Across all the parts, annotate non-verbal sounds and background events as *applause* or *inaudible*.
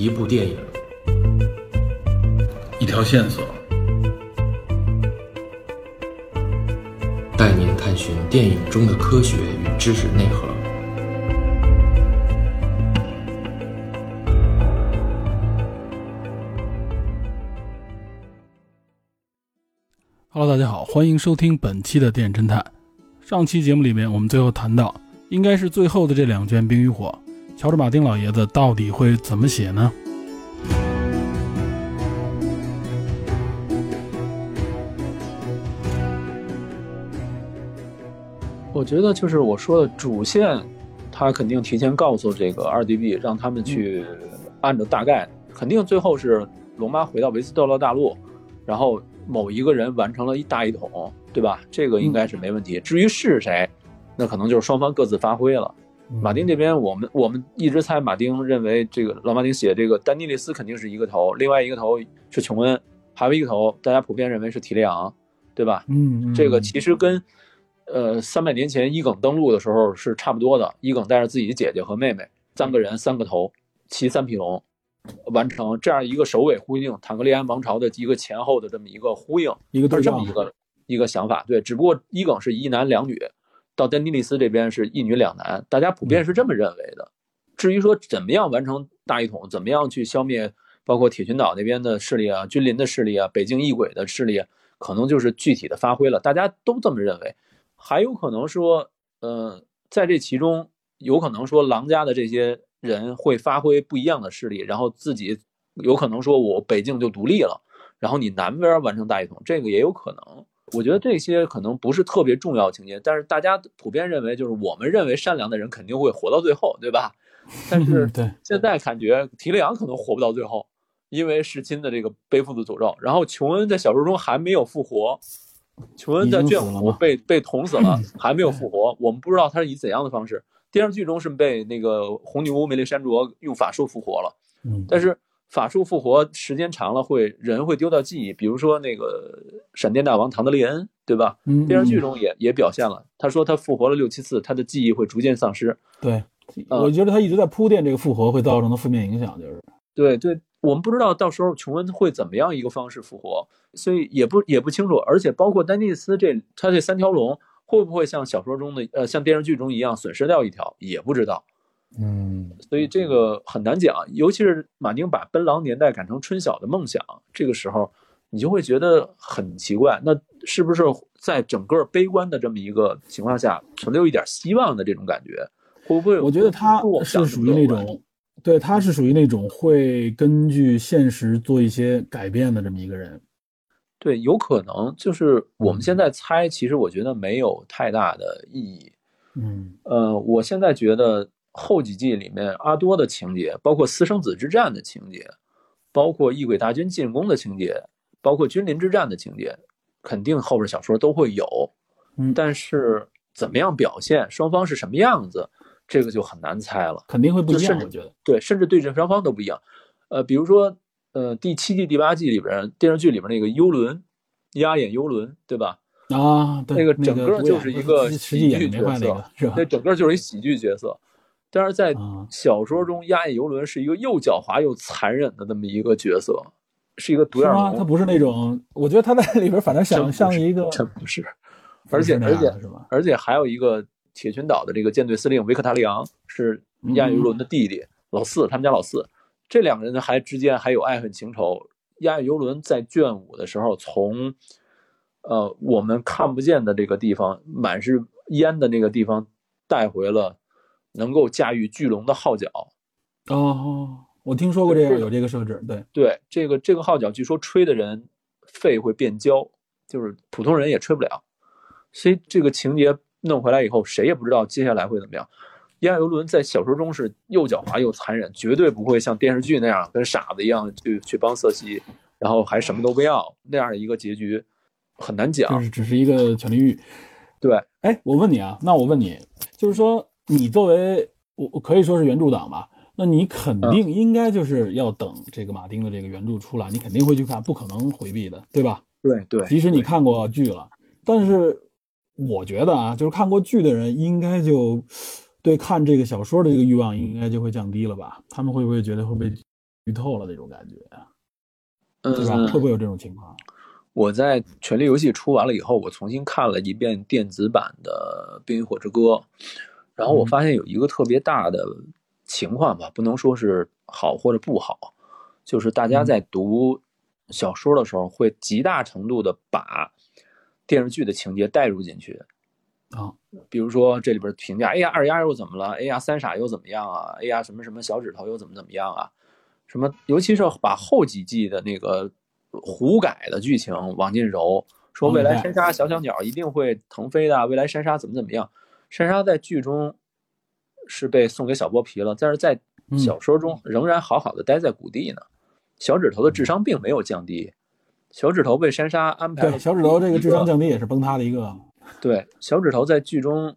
一部电影，一条线索，带您探寻电影中的科学与知识内核。Hello，大家好，欢迎收听本期的电影侦探。上期节目里面，我们最后谈到，应该是最后的这两卷《冰与火》，乔治·马丁老爷子到底会怎么写呢？我觉得就是我说的主线，他肯定提前告诉这个二 DB，让他们去按照大概，肯定最后是龙妈回到维斯特洛大陆，然后某一个人完成了一大一统，对吧？这个应该是没问题。至于是谁，那可能就是双方各自发挥了。马丁这边，我们我们一直猜，马丁认为这个老马丁写这个丹尼利斯肯定是一个头，另外一个头是琼恩，还有一个头大家普遍认为是提利昂，对吧？嗯，这个其实跟呃三百年前伊耿登陆的时候是差不多的。伊耿带着自己姐姐和妹妹三个人三个头骑三匹龙，完成这样一个首尾呼应，坦格利安王朝的一个前后的这么一个呼应，一个对这么一个一个想法。对，只不过伊耿是一男两女。到丹尼利斯这边是一女两男，大家普遍是这么认为的。至于说怎么样完成大一统，怎么样去消灭包括铁群岛那边的势力啊、君临的势力啊、北境异鬼的势力，啊，可能就是具体的发挥了。大家都这么认为。还有可能说，呃，在这其中有可能说狼家的这些人会发挥不一样的势力，然后自己有可能说我北境就独立了，然后你南边完成大一统，这个也有可能。我觉得这些可能不是特别重要情节，但是大家普遍认为，就是我们认为善良的人肯定会活到最后，对吧？但是对现在感觉提利昂可能活不到最后，因为弑亲的这个背负的诅咒。然后琼恩在小说中还没有复活，琼恩在卷五被被捅死了，*laughs* 还没有复活。我们不知道他是以怎样的方式。电视剧中是被那个红女巫梅丽珊卓用法术复活了，嗯，但是。法术复活时间长了会人会丢掉记忆，比如说那个闪电大王唐德利恩，对吧？嗯，电视剧中也也表现了，他说他复活了六七次，他的记忆会逐渐丧失。对，我觉得他一直在铺垫这个复活会造成的负面影响，就是对对，我们不知道到时候琼恩会怎么样一个方式复活，所以也不也不清楚。而且包括丹尼斯这他这三条龙会不会像小说中的呃像电视剧中一样损失掉一条，也不知道。嗯，所以这个很难讲，尤其是马丁把奔狼年代改成春晓的梦想，这个时候你就会觉得很奇怪，那是不是在整个悲观的这么一个情况下，存留一点希望的这种感觉？会不会？我觉得他是属于那种，对，他是属于那种会根据现实做一些改变的这么一个人。对，有可能就是我们现在猜，其实我觉得没有太大的意义。嗯，呃，我现在觉得。后几季里面，阿多的情节，包括私生子之战的情节，包括异鬼大军进攻的情节，包括君临之战的情节，肯定后边小说都会有。嗯，但是怎么样表现，双方是什么样子，这个就很难猜了。肯定会不一样，我觉得对，甚至对阵双方都不一样。呃，比如说，呃，第七季、第八季里边电视剧里边那个幽轮，压眼幽轮，对吧？啊，对，那个整个就是一个喜剧角色，是吧？那整个就是一喜剧角色。但是在小说中，压眼游轮是一个又狡猾又残忍的那么一个角色，是一个独眼龙。他不是那种，我觉得他在里边反正想像一个，真不是。而且而且而且还有一个铁群岛的这个舰队司令维克塔利昂是压抑游轮的弟弟，老四，他们家老四。这两个人还之间还有爱恨情仇。压抑游轮在卷五的时候，从呃我们看不见的这个地方，满是烟的那个地方带回了。能够驾驭巨龙的号角，哦，我听说过这个有这个设置，对对，这个这个号角据说吹的人肺会变焦，就是普通人也吹不了，所以这个情节弄回来以后，谁也不知道接下来会怎么样。亚游轮在小说中是又狡猾又残忍，绝对不会像电视剧那样跟傻子一样去去帮瑟西，然后还什么都不要那样的一个结局，很难讲。就是只是一个权力欲。对，哎，我问你啊，那我问你，就是说。你作为我可以说是原著党吧，那你肯定应该就是要等这个马丁的这个原著出来，你肯定会去看，不可能回避的，对吧？对对。即使你看过剧了，但是我觉得啊，就是看过剧的人，应该就对看这个小说的这个欲望应该就会降低了吧？他们会不会觉得会被剧透了那种感觉，嗯，对吧？会不会有这种情况？我在《权力游戏》出完了以后，我重新看了一遍电子版的《冰与火之歌》，然后我发现有一个特别大的情况吧，不能说是好或者不好，就是大家在读小说的时候，会极大程度的把电视剧的情节带入进去。啊，比如说这里边评价，哎呀二丫又怎么了？哎呀三傻又怎么样啊？哎呀什么什么小指头又怎么怎么样啊？什么？尤其是把后几季的那个胡改的剧情往进揉，说未来山沙小小鸟一定会腾飞的，未来山沙怎么怎么样？山沙在剧中是被送给小剥皮了，但是在小说中仍然好好的待在谷地呢。小指头的智商并没有降低，小指头被山沙安排了。小指头这个智商降低也是崩塌的一个。对，小指头在剧中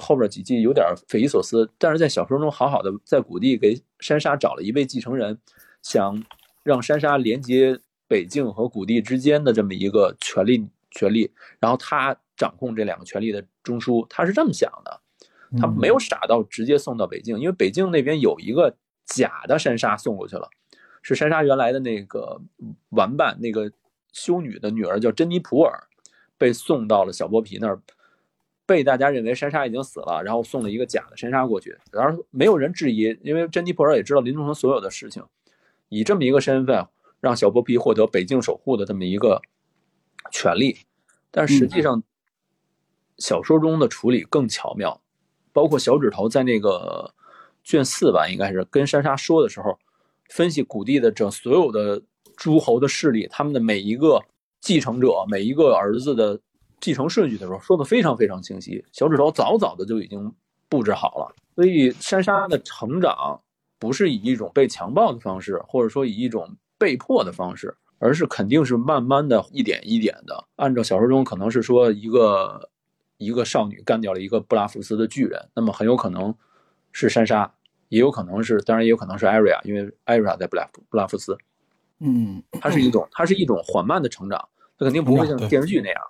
后边几季有点匪夷所思，但是在小说中好好的在谷地给山沙找了一位继承人，想让山沙连接北境和谷地之间的这么一个权力权力，然后他掌控这两个权力的中枢，他是这么想的，他没有傻到直接送到北境，因为北境那边有一个假的山沙送过去了，是山沙原来的那个玩伴，那个修女的女儿叫珍妮普尔。被送到了小剥皮那儿，被大家认为珊莎已经死了，然后送了一个假的珊莎过去。然而没有人质疑，因为珍妮普尔也知道林中城所有的事情，以这么一个身份让小剥皮获得北境守护的这么一个权利。但实际上，小说中的处理更巧妙，包括小指头在那个卷四吧，应该是跟珊莎说的时候，分析谷地的这所有的诸侯的势力，他们的每一个。继承者每一个儿子的继承顺序的时候，说的非常非常清晰。小指头早早的就已经布置好了，所以珊莎的成长不是以一种被强暴的方式，或者说以一种被迫的方式，而是肯定是慢慢的一点一点的。按照小说中可能是说一个一个少女干掉了一个布拉夫斯的巨人，那么很有可能是珊莎，也有可能是，当然也有可能是艾瑞亚，因为艾瑞亚在布拉布拉夫斯。嗯，它是一种，它是一种缓慢的成长，它肯定不会像电视剧那样。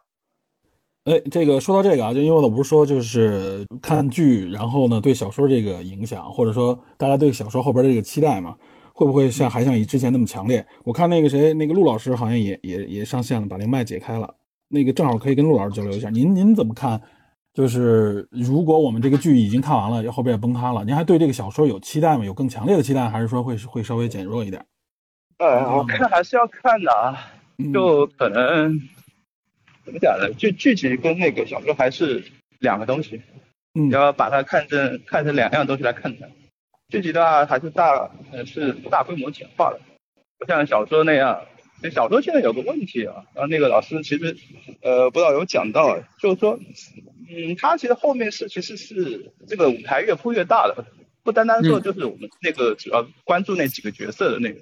哎，这个说到这个啊，就因为我不是说就是看剧，然后呢对小说这个影响，或者说大家对小说后边的这个期待嘛，会不会像还像以之前那么强烈？我看那个谁，那个陆老师好像也也也上线了，把那个麦解开了，那个正好可以跟陆老师交流一下。您您怎么看？就是如果我们这个剧已经看完了，后边也崩塌了，您还对这个小说有期待吗？有更强烈的期待，还是说会会稍微减弱一点？呃，我看还是要看的啊，就可能怎么讲呢？就剧集跟那个小说还是两个东西，嗯，要把它看成看成两样东西来看的。剧集的话还是大呃是大规模简化的，不像小说那样。这小说现在有个问题啊，然后那个老师其实呃不知道有讲到，就是说，嗯，他其实后面是其实是这个舞台越铺越大的，不单单说就是我们那个主要关注那几个角色的那个。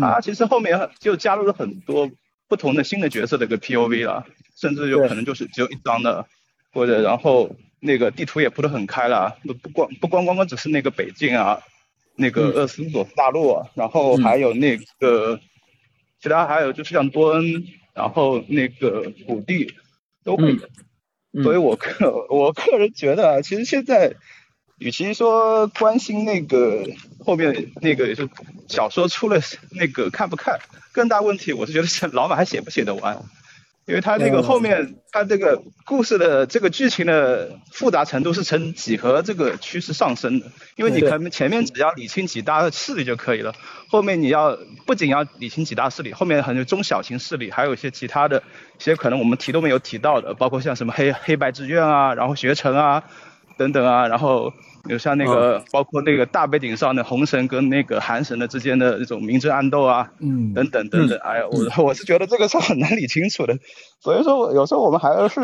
他其实后面就加入了很多不同的新的角色的一个 POV 了，甚至有可能就是只有一张的，或者然后那个地图也铺得很开了，不不光不光光光只是那个北境啊，那个厄斯佐斯大陆，然后还有那个其他还有就是像多恩，然后那个谷地都会有，所以我个我个人觉得，其实现在。与其说关心那个后面那个也是小说出了那个看不看，更大问题我是觉得是老马还写不写得完，因为他那个后面他这个故事的这个剧情的复杂程度是呈几何这个趋势上升的，因为你可能前面只要理清几大势力就可以了，后面你要不仅要理清几大势力，后面很多中小型势力，还有一些其他的一些可能我们提都没有提到的，包括像什么黑黑白之愿啊，然后学成啊。等等啊，然后有像那个，包括那个大背景上的红神跟那个韩神的之间的这种明争暗斗啊，嗯，等等等等，哎呀，我我是觉得这个是很难理清楚的，所以说有时候我们还是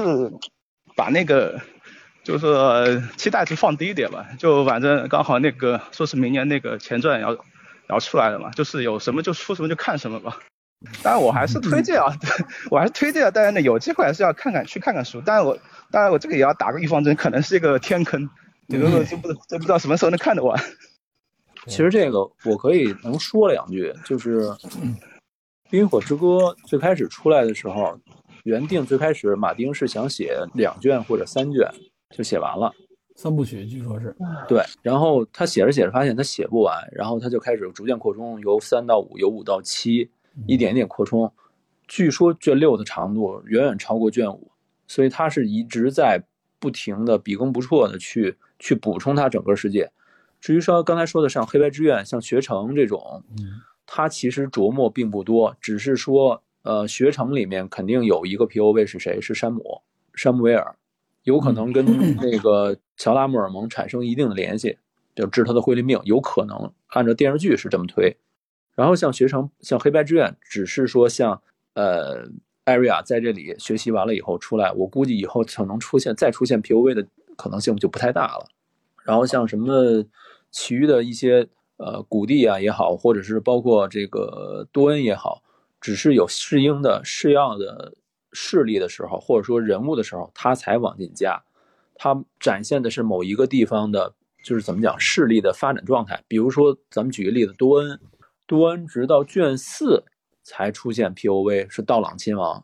把那个就是期待值放低一点吧，就反正刚好那个说是明年那个前传要要出来了嘛，就是有什么就出什么就看什么吧。当然我还是推荐啊，*laughs* 我还是推荐啊大家呢有机会还是要看看去看看书，但是我。当然，我这个也要打个预防针，可能是一个天坑，这个就不就不知道什么时候能看得完。其实这个我可以能说两句，就是《冰火之歌》最开始出来的时候，原定最开始马丁是想写两卷或者三卷就写完了，三部曲，据说是对，然后他写着写着发现他写不完，然后他就开始逐渐扩充，由三到五，由五到七，一点一点扩充。据说卷六的长度远远超过卷五，所以他是一直在不停的笔耕不辍的去去补充他整个世界。至于说刚才说的像黑白之愿、像学城这种，他其实琢磨并不多，只是说，呃，学城里面肯定有一个 POV 是谁？是山姆，山姆威尔，有可能跟那个乔拉·穆尔蒙产生一定的联系，就治他的灰灵病，有可能按照电视剧是这么推。然后像学城、像黑白志愿，只是说像呃艾瑞亚在这里学习完了以后出来，我估计以后可能出现再出现 POV 的可能性就不太大了。然后像什么？其余的一些呃谷地啊也好，或者是包括这个多恩也好，只是有适应的适要的势力的时候，或者说人物的时候，他才往进加。他展现的是某一个地方的，就是怎么讲势力的发展状态。比如说，咱们举个例子，多恩，多恩直到卷四才出现 POV，是道朗亲王，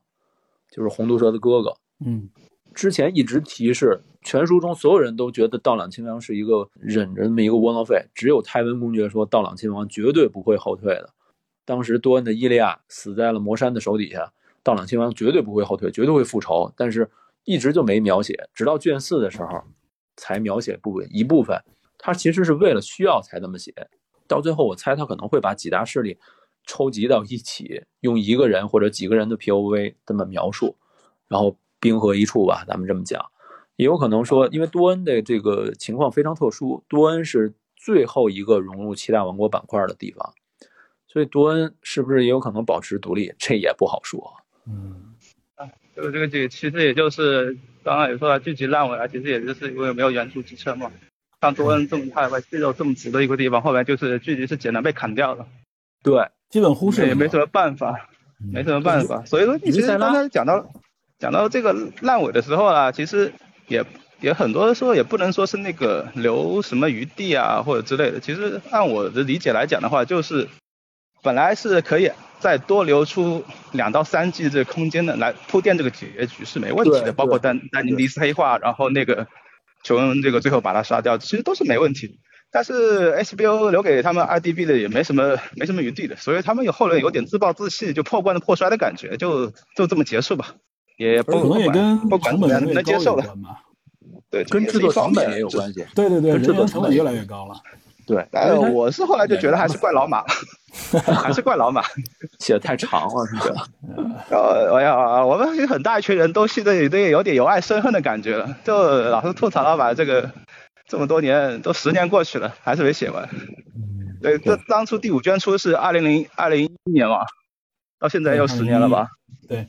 就是红毒蛇的哥哥。嗯。之前一直提示，全书中所有人都觉得道朗亲王是一个忍着那么一个窝囊废，只有泰温公爵说道朗亲王绝对不会后退的。当时多恩的伊利亚死在了魔山的手底下，道朗亲王绝对不会后退，绝对会复仇，但是一直就没描写，直到卷四的时候才描写部分一部分。他其实是为了需要才这么写，到最后我猜他可能会把几大势力抽集到一起，用一个人或者几个人的 POV 这么描述，然后。兵合一处吧，咱们这么讲，也有可能说，因为多恩的这个情况非常特殊，多恩是最后一个融入七大王国板块的地方，所以多恩是不是也有可能保持独立，这也不好说。嗯，啊，这个这个剧其实也就是刚刚也说了，剧集烂尾啊，其实也就是因为没有原著支撑嘛。像多恩这么大块肌肉这么直的一个地方，后来就是距离是简单被砍掉了。对，基本忽视也没什么办法，没什么办法。所以说，其实刚才讲到。讲到这个烂尾的时候啊，其实也也很多时候也不能说是那个留什么余地啊或者之类的。其实按我的理解来讲的话，就是本来是可以再多留出两到三季这个空间的来铺垫这个结局是没问题的。包括丹丹尼迪斯黑化，然后那个琼恩这个最后把他杀掉，其实都是没问题。但是 HBO 留给他们 IDB 的也没什么没什么余地的，所以他们有后来有点自暴自弃，就破罐子破摔的感觉，就就这么结束吧。也不可能也跟不管怎么样能接受了，对，跟制作成本也有关系。对对对，人员成本越来越高了。对，但是我是后来就觉得 *laughs* 还是怪老马，还是怪老马写的太长了，是吧？呃，哎呀，我们有很大一群人都现在有点有点由爱生恨的感觉了，就老是吐槽老马这个这么多年都十年过去了，还是没写完。对，这当初第五卷出是二零零二零一一年嘛，到现在又十年了吧？对。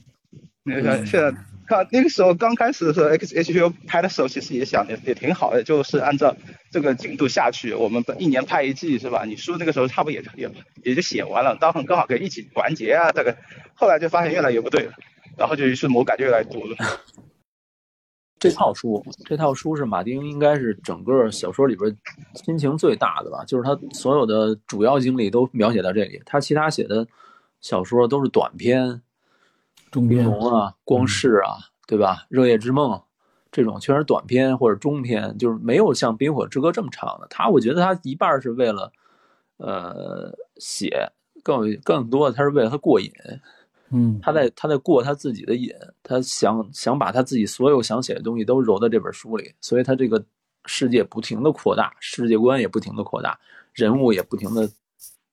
那个现在看那个时候刚开始的时候，X H Q 拍的时候，其实也想也也挺好的，就是按照这个进度下去，我们一年拍一季是吧？你书那个时候差不多也也也就写完了，刚好刚好可以一起完结啊。这个后来就发现越来越不对了，然后就于是魔改就越来越多了。*laughs* 这套书，这套书是马丁应该是整个小说里边心情最大的吧？就是他所有的主要经历都描写到这里，他其他写的小说都是短篇。中篇啊，光世啊，对吧？热夜之梦，这种全是短篇或者中篇，就是没有像冰火之歌这么长的。他我觉得他一半是为了，呃，写，更更多的他是为了他过瘾。嗯，他在他在过他自己的瘾，他想想把他自己所有想写的东西都揉在这本书里，所以他这个世界不停的扩大，世界观也不停的扩大，人物也不停的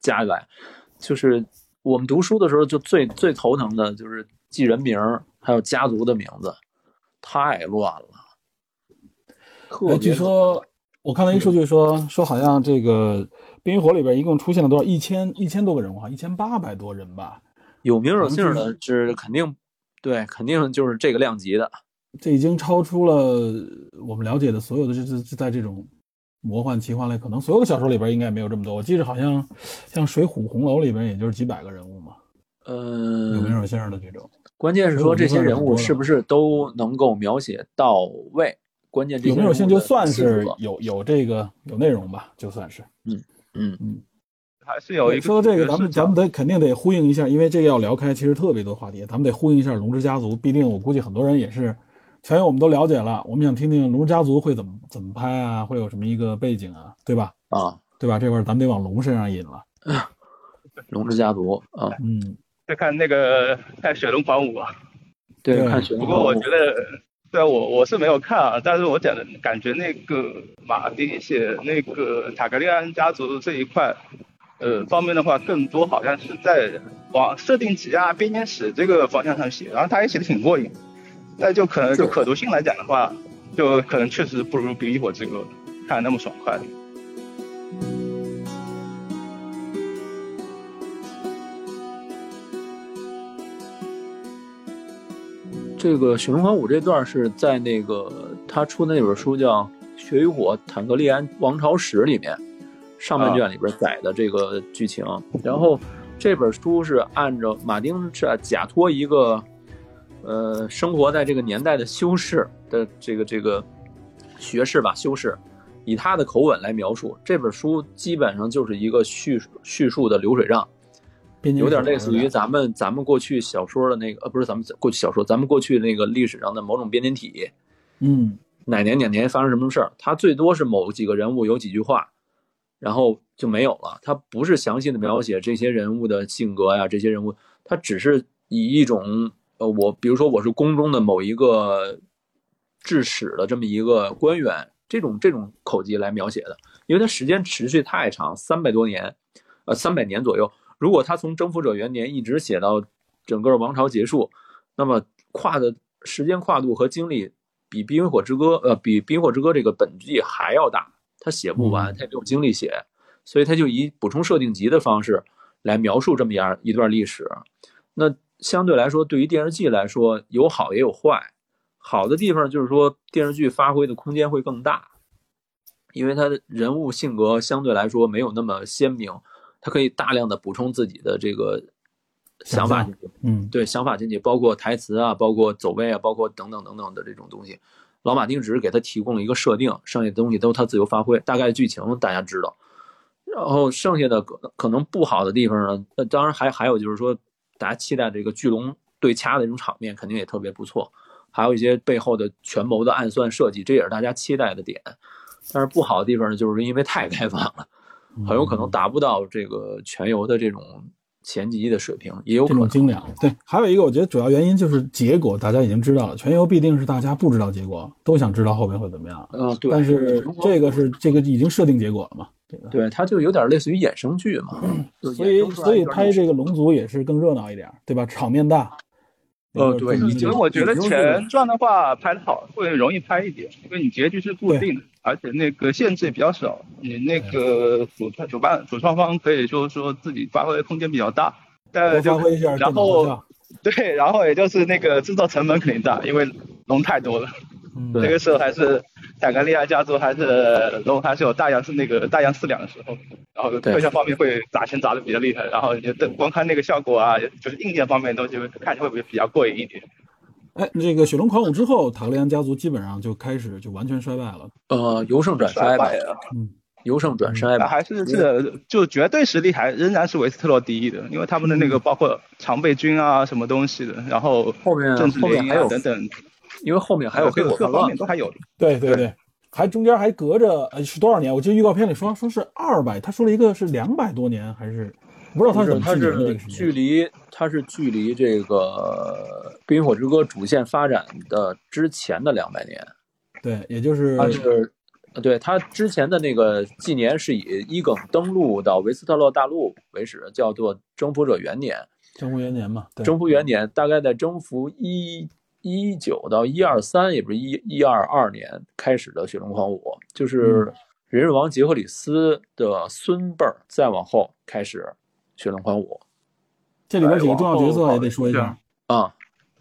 加载。就是我们读书的时候，就最最头疼的就是。记人名还有家族的名字，太乱了。哎，据说我看到一个数据说说，好像这个《冰与火》里边一共出现了多少？一千一千多个人物，一千八百多人吧。有名有姓的，是肯定对，肯定就是这个量级的。这已经超出了我们了解的所有的，就是在这种魔幻奇幻类，可能所有的小说里边应该没有这么多。我记着好像像《水浒》《红楼》里边，也就是几百个人物嘛。嗯，有名有姓的这种。关键是说这些人物是不是都能够描写到位？关键有没有性就算是有有这个有内容吧，就算是。嗯嗯嗯，还是有一个说到这个，咱们咱们得肯定得呼应一下，因为这个要聊开，其实特别多话题，咱们得呼应一下龙之家族。必定我估计很多人也是全游我们都了解了，我们想听听龙家族会怎么怎么拍啊，会有什么一个背景啊，对吧？啊，对吧？这块儿咱们得往龙身上引了。龙之家族啊，嗯，再看那个看雪龙狂舞啊，对，看雪龙不过我觉得，虽然我我是没有看啊，但是我讲的感觉那个马丁写那个塔格利安家族这一块，呃方面的话，更多好像是在往设定集啊、编年史这个方向上写，然后他也写的挺过瘾，但就可能就可读性来讲的话，就可能确实不如《冰与火之歌》看得那么爽快。这个雪龙狂舞这段是在那个他出的那本书叫《血与火：坦格利安王朝史》里面上半卷里边载的这个剧情。然后这本书是按照马丁是假托一个呃生活在这个年代的修士的这个这个学士吧修士，以他的口吻来描述这本书，基本上就是一个叙叙述的流水账。有点类似于咱们咱们过去小说的那个，呃，不是咱们过去小说，咱们过去那个历史上的某种编年体，嗯哪年哪年发生什么事儿，它最多是某几个人物有几句话，然后就没有了。它不是详细的描写这些人物的性格呀，这些人物，它只是以一种呃，我比如说我是宫中的某一个治史的这么一个官员，这种这种口技来描写的，因为它时间持续太长，三百多年，呃，三百年左右。如果他从征服者元年一直写到整个王朝结束，那么跨的时间跨度和精力比《冰与火之歌》呃比《冰与火之歌》这个本纪还要大，他写不完，他也没有精力写，所以他就以补充设定集的方式来描述这么样一段历史。那相对来说，对于电视剧来说，有好也有坏。好的地方就是说电视剧发挥的空间会更大，因为他的人物性格相对来说没有那么鲜明。他可以大量的补充自己的这个想法进去，嗯对想法进去，包括台词啊，包括走位啊，包括等等等等的这种东西。老马丁只是给他提供了一个设定，剩下的东西都是他自由发挥。大概剧情大家知道，然后剩下的可可能不好的地方呢，那当然还还有就是说，大家期待这个巨龙对掐的这种场面肯定也特别不错，还有一些背后的权谋的暗算设计，这也是大家期待的点。但是不好的地方呢，就是因为太开放了。很有可能达不到这个全游的这种前几的水平，也有这可能。种精良。对，还有一个我觉得主要原因就是结果大家已经知道了，全游必定是大家不知道结果，都想知道后面会怎么样。嗯，对。但是这个是这个已经设定结果了嘛？这个对，它就有点类似于衍生剧嘛。嗯所以所以拍这个龙族也是更热闹一点，对吧？场面大。呃对这个所以我觉得钱赚的话拍的好，会容易拍一点，因为你结局是固定的，而且那个限制也比较少，你那个主创主办主创方可以说说自己发挥的空间比较大，但多就发挥一下然后。对，然后也就是那个制造成本肯定大，因为龙太多了。嗯，对这个时候还是坦格利亚家族还是龙还是有大洋是那个大洋四两的时候，然后对特效方面会砸钱砸的比较厉害，然后也光看那个效果啊，就是硬件方面的东西会看起来会比较过瘾一点。哎，这个雪龙狂舞之后，塔格利安家族基本上就开始就完全衰败了。呃由盛转衰吧，啊，嗯，由盛转衰吧。还是这个就绝对实力还仍然是维斯特洛第一的，因为他们的那个包括常备军啊什么东西的，然后后面政治联姻后面还有啊等等，因为后面还有黑各各方面都还有。对对对对，还中间还隔着呃是多少年？我记得预告片里说说是二百，他说了一个是两百多年，还是不知道他是它是个时间？距离它是距离这个《冰与火之歌》主线发展的之前的两百年。对，也就是它是，对它之前的那个纪年是以伊耿登陆到维斯特洛大陆为始，叫做征服者元年。征服元年嘛。对征服元年大概在征服一一九到一二三，也不是一一二二年开始的雪龙狂舞，就是人日王杰克里斯的孙辈儿，再往后开始雪龙狂舞这里边几个重要角色也得说一下。啊。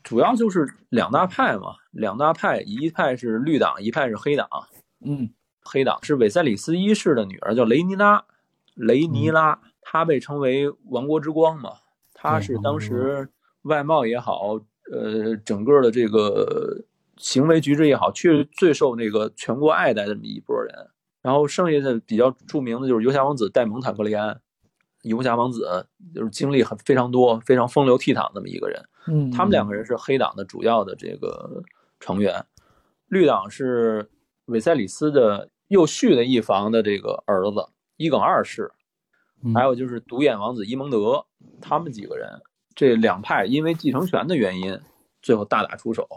主要就是两大派嘛，两大派，一派是绿党，一派是黑党。嗯黑党是韦塞里斯一世的女儿，叫雷尼拉，雷尼拉，她被称为王国之光嘛。她是当时外貌也好，呃，整个的这个行为举止也好，确实最受那个全国爱戴的这么一波人。然后剩下的比较著名的就是游侠王子戴蒙坦格利安，游侠王子就是经历很非常多、非常风流倜傥那么一个人。嗯，他们两个人是黑党的主要的这个成员。绿党是韦塞里斯的右婿的一房的这个儿子伊耿二世，还有就是独眼王子伊蒙德，他们几个人这两派因为继承权的原因，最后大打出手。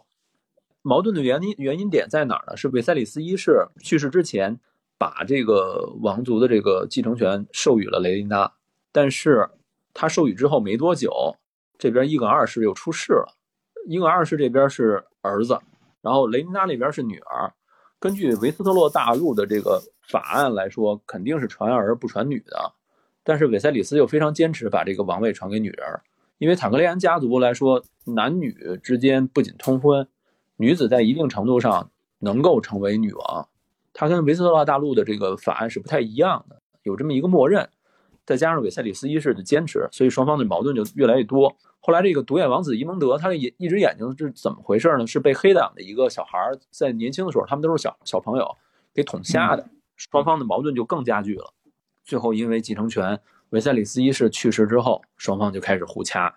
矛盾的原因原因点在哪儿呢？是韦塞里斯一世去世之前，把这个王族的这个继承权授予了雷琳达，但是他授予之后没多久，这边伊耿二世又出事了。伊耿二世这边是儿子，然后雷琳达那边是女儿。根据维斯特洛大陆的这个法案来说，肯定是传儿不传女的。但是韦塞里斯又非常坚持把这个王位传给女儿，因为坦格利安家族来说，男女之间不仅通婚。女子在一定程度上能够成为女王，它跟维斯特洛大陆的这个法案是不太一样的，有这么一个默认，再加上韦塞里斯一世的坚持，所以双方的矛盾就越来越多。后来这个独眼王子伊蒙德，他的眼一只眼睛是怎么回事呢？是被黑党的一个小孩在年轻的时候，他们都是小小朋友，给捅瞎的。双方的矛盾就更加剧了。最后因为继承权，韦塞里斯一世去世之后，双方就开始互掐，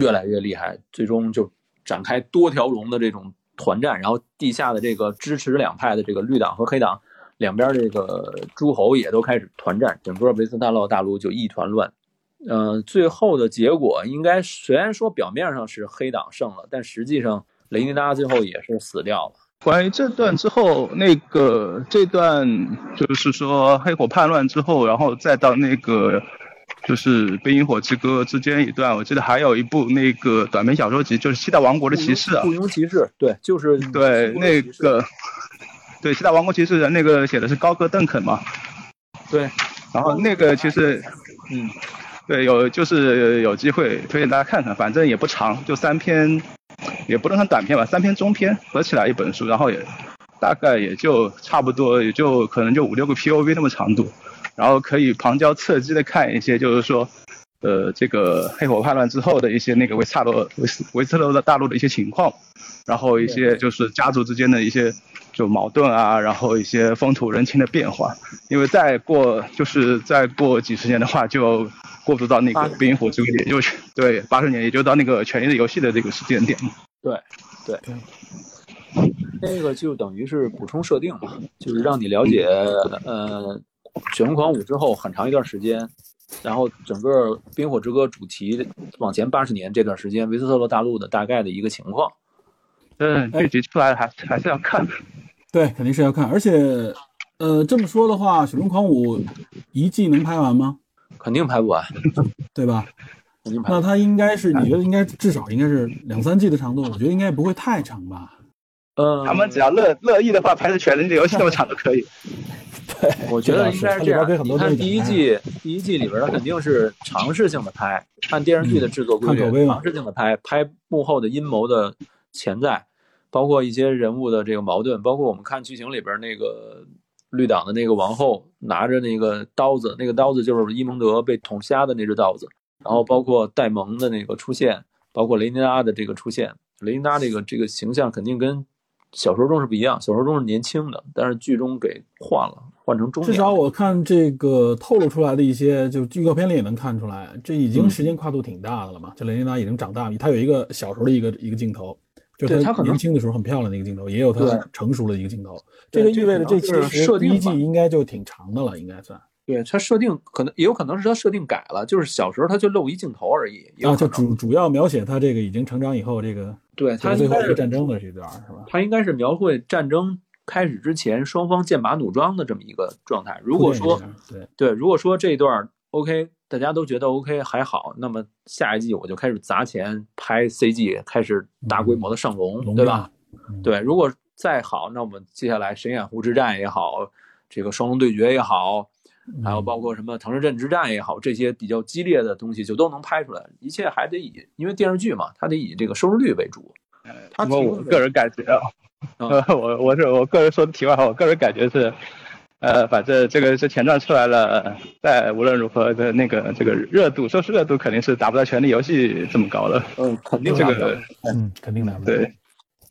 越来越厉害，最终就展开多条龙的这种。团战，然后地下的这个支持两派的这个绿党和黑党两边这个诸侯也都开始团战，整个维斯特洛大陆就一团乱。嗯，最后的结果应该虽然说表面上是黑党胜了，但实际上雷尼达最后也是死掉了。关于这段之后，那个这段就是说黑火叛乱之后，然后再到那个。就是《冰与火之歌》之间一段，我记得还有一部那个短篇小说集，就是《七大王国的骑士》啊。雇佣骑士，对，就是对那个，*laughs* 对《七大王国骑士》的那个写的是高歌邓肯嘛。对，然后那个其实，嗯，对，有就是有机会推荐大家看看，反正也不长，就三篇，也不能算短篇吧，三篇中篇合起来一本书，然后也大概也就差不多，也就可能就五六个 POV 那么长度。然后可以旁敲侧击的看一些，就是说，呃，这个黑火叛乱之后的一些那个维萨罗维斯维斯洛的大陆的一些情况，然后一些就是家族之间的一些就矛盾啊，然后一些风土人情的变化。因为再过就是再过几十年的话，就过渡到那个冰与火之歌，也就对八十年，也就到那个权力的游戏的这个时间点。对对，那个就等于是补充设定嘛，就是让你了解呃。血红狂舞之后很长一段时间，然后整个《冰火之歌》主题往前八十年这段时间，维斯特洛大陆的大概的一个情况。嗯，这集出来还还是要看。对，肯定是要看。而且，呃，这么说的话，《血红狂舞》一季能拍完吗？肯定拍不完，*laughs* 对吧？*laughs* 肯定拍。那它应该是你觉得应该至少应该是两三季的长度？我觉得应该不会太长吧。呃，他们只要乐乐意的话，拍的《全人的游戏》那么长都可以。*laughs* 对，我觉得应该是这样。你看第一季，第一季里边它肯定是尝试性的拍，按电视剧的制作规律，尝试性的拍，拍幕后的阴谋的潜在，包括一些人物的这个矛盾，包括我们看剧情里边那个绿党的那个王后拿着那个刀子，那个刀子就是伊蒙德被捅瞎的那只刀子，然后包括戴蒙的那个出现，包括雷尼拉的这个出现，雷尼拉这个这个形象肯定跟。小说中是不一样，小说中是年轻的，但是剧中给换了，换成中年。至少我看这个透露出来的一些，就预告片里也能看出来，这已经时间跨度挺大的了嘛。这雷尼拉已经长大了，他有一个小时候的一个一个镜头，就他年轻的时候很漂亮的一个镜头，也有他成熟的一个镜头。这个意味着这其实第一季应该就挺长的了，应该算。对他设定可能也有可能是他设定改了，就是小时候他就露一镜头而已。啊，就主主要描写他这个已经成长以后这个。对他最后一个战争的这段是吧？他应该是描绘战争开始之前双方剑拔弩张的这么一个状态。如果说对对，如果说这一段 OK，大家都觉得 OK 还好，那么下一季我就开始砸钱拍 CG，开始大规模的上龙，对吧？对，如果再好，那我们接下来神眼湖之战也好，这个双龙对决也好。还有包括什么唐人镇之战也好，这些比较激烈的东西就都能拍出来。一切还得以，因为电视剧嘛，它得以这个收视率为主。他我个人感觉啊，*laughs* 我我是我个人说的题外话，我个人感觉是，呃，反正这个是前传出来了，在无论如何的那个这个热度，收视热度肯定是达不到《权力游戏》这么高了。嗯，肯定这个，嗯，肯定的。对，《